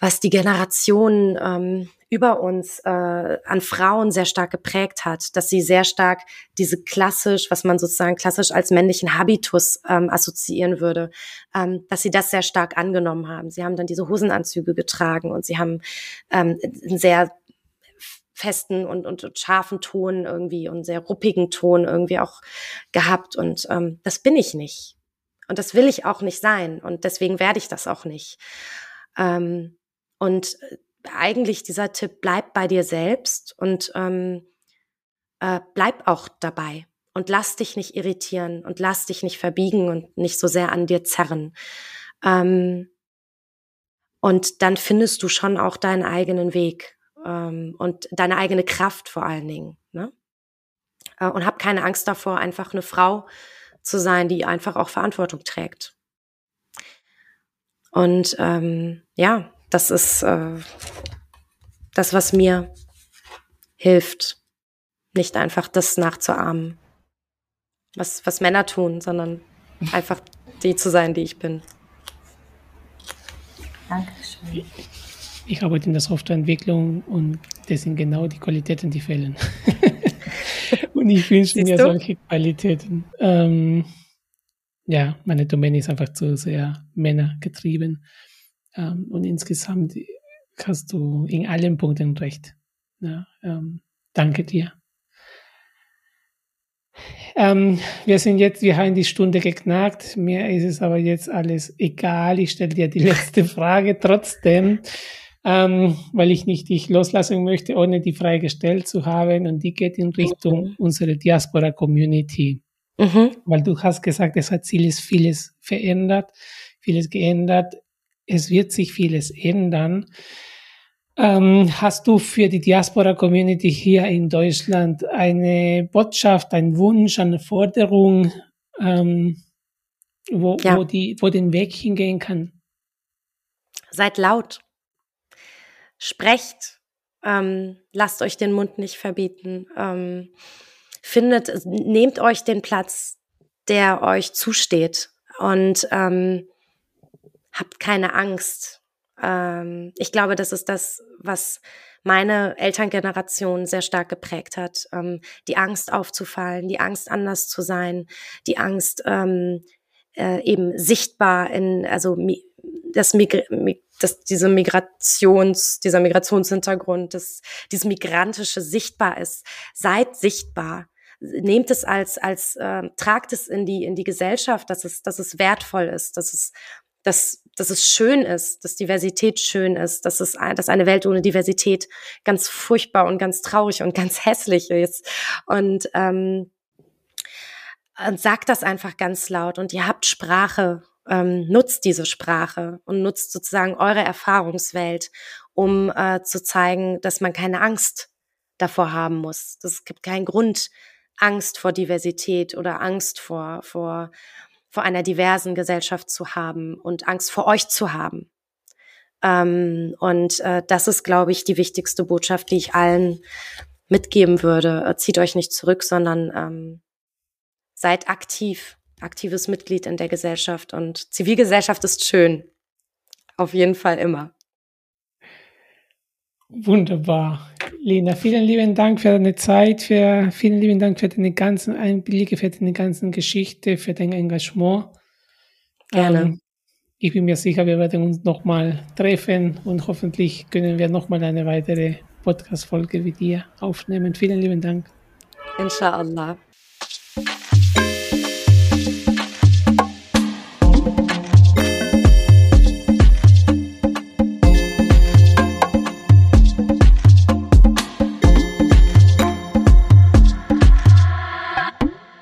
was die Generation ähm, über uns äh, an Frauen sehr stark geprägt hat, dass sie sehr stark diese klassisch, was man sozusagen klassisch als männlichen Habitus ähm, assoziieren würde, ähm, dass sie das sehr stark angenommen haben. Sie haben dann diese Hosenanzüge getragen und sie haben ähm, sehr festen und, und, und scharfen Ton irgendwie und sehr ruppigen Ton irgendwie auch gehabt. Und ähm, das bin ich nicht. Und das will ich auch nicht sein. Und deswegen werde ich das auch nicht. Ähm, und äh, eigentlich dieser Tipp, bleib bei dir selbst und ähm, äh, bleib auch dabei. Und lass dich nicht irritieren und lass dich nicht verbiegen und nicht so sehr an dir zerren. Ähm, und dann findest du schon auch deinen eigenen Weg und deine eigene Kraft vor allen Dingen. Ne? Äh, und hab keine Angst davor, einfach eine Frau zu sein, die einfach auch Verantwortung trägt. Und ähm, ja, das ist äh, das, was mir hilft, nicht einfach das nachzuahmen, was, was Männer tun, sondern einfach die zu sein, die ich bin. Dankeschön ich arbeite in der Softwareentwicklung und das sind genau die Qualitäten, die fehlen. und ich wünsche mir du? solche Qualitäten. Ähm, ja, meine Domäne ist einfach zu sehr männergetrieben. Ähm, und insgesamt hast du in allen Punkten recht. Ja, ähm, danke dir. Ähm, wir sind jetzt, wir haben die Stunde geknackt. Mir ist es aber jetzt alles egal. Ich stelle dir die letzte Frage trotzdem ähm, weil ich nicht dich loslassen möchte, ohne die Frage gestellt zu haben. Und die geht in Richtung mhm. unserer Diaspora-Community. Mhm. Weil du hast gesagt, es hat vieles, vieles verändert, vieles geändert. Es wird sich vieles ändern. Ähm, hast du für die Diaspora-Community hier in Deutschland eine Botschaft, einen Wunsch, eine Forderung, ähm, wo, ja. wo, die, wo den Weg hingehen kann? Seid laut sprecht, ähm, lasst euch den Mund nicht verbieten, ähm, findet, nehmt euch den Platz, der euch zusteht und ähm, habt keine Angst. Ähm, ich glaube, das ist das, was meine Elterngeneration sehr stark geprägt hat. Ähm, die Angst aufzufallen, die Angst anders zu sein, die Angst ähm, äh, eben sichtbar in, also das, Migr das diese Migrations, dieser Migrationshintergrund, das, dieses Migrantische sichtbar ist. Seid sichtbar. Nehmt es als, als, äh, tragt es in die, in die Gesellschaft, dass es, dass es wertvoll ist, dass es, dass, dass es schön ist, dass Diversität schön ist, dass es, dass eine Welt ohne Diversität ganz furchtbar und ganz traurig und ganz hässlich ist. Und ähm, sagt das einfach ganz laut und ihr habt Sprache, ähm, nutzt diese Sprache und nutzt sozusagen eure Erfahrungswelt, um äh, zu zeigen, dass man keine Angst davor haben muss. Es gibt keinen Grund, Angst vor Diversität oder Angst vor, vor, vor einer diversen Gesellschaft zu haben und Angst vor euch zu haben. Ähm, und äh, das ist, glaube ich, die wichtigste Botschaft, die ich allen mitgeben würde. Äh, zieht euch nicht zurück, sondern ähm, seid aktiv, aktives Mitglied in der Gesellschaft. Und Zivilgesellschaft ist schön. Auf jeden Fall immer. Wunderbar. Lena, vielen lieben Dank für deine Zeit, für, vielen lieben Dank für deine ganzen Einblicke, für deine ganzen Geschichte, für dein Engagement. Gerne. Ähm, ich bin mir sicher, wir werden uns nochmal treffen und hoffentlich können wir nochmal eine weitere Podcast-Folge wie dir aufnehmen. Vielen lieben Dank. Inshallah.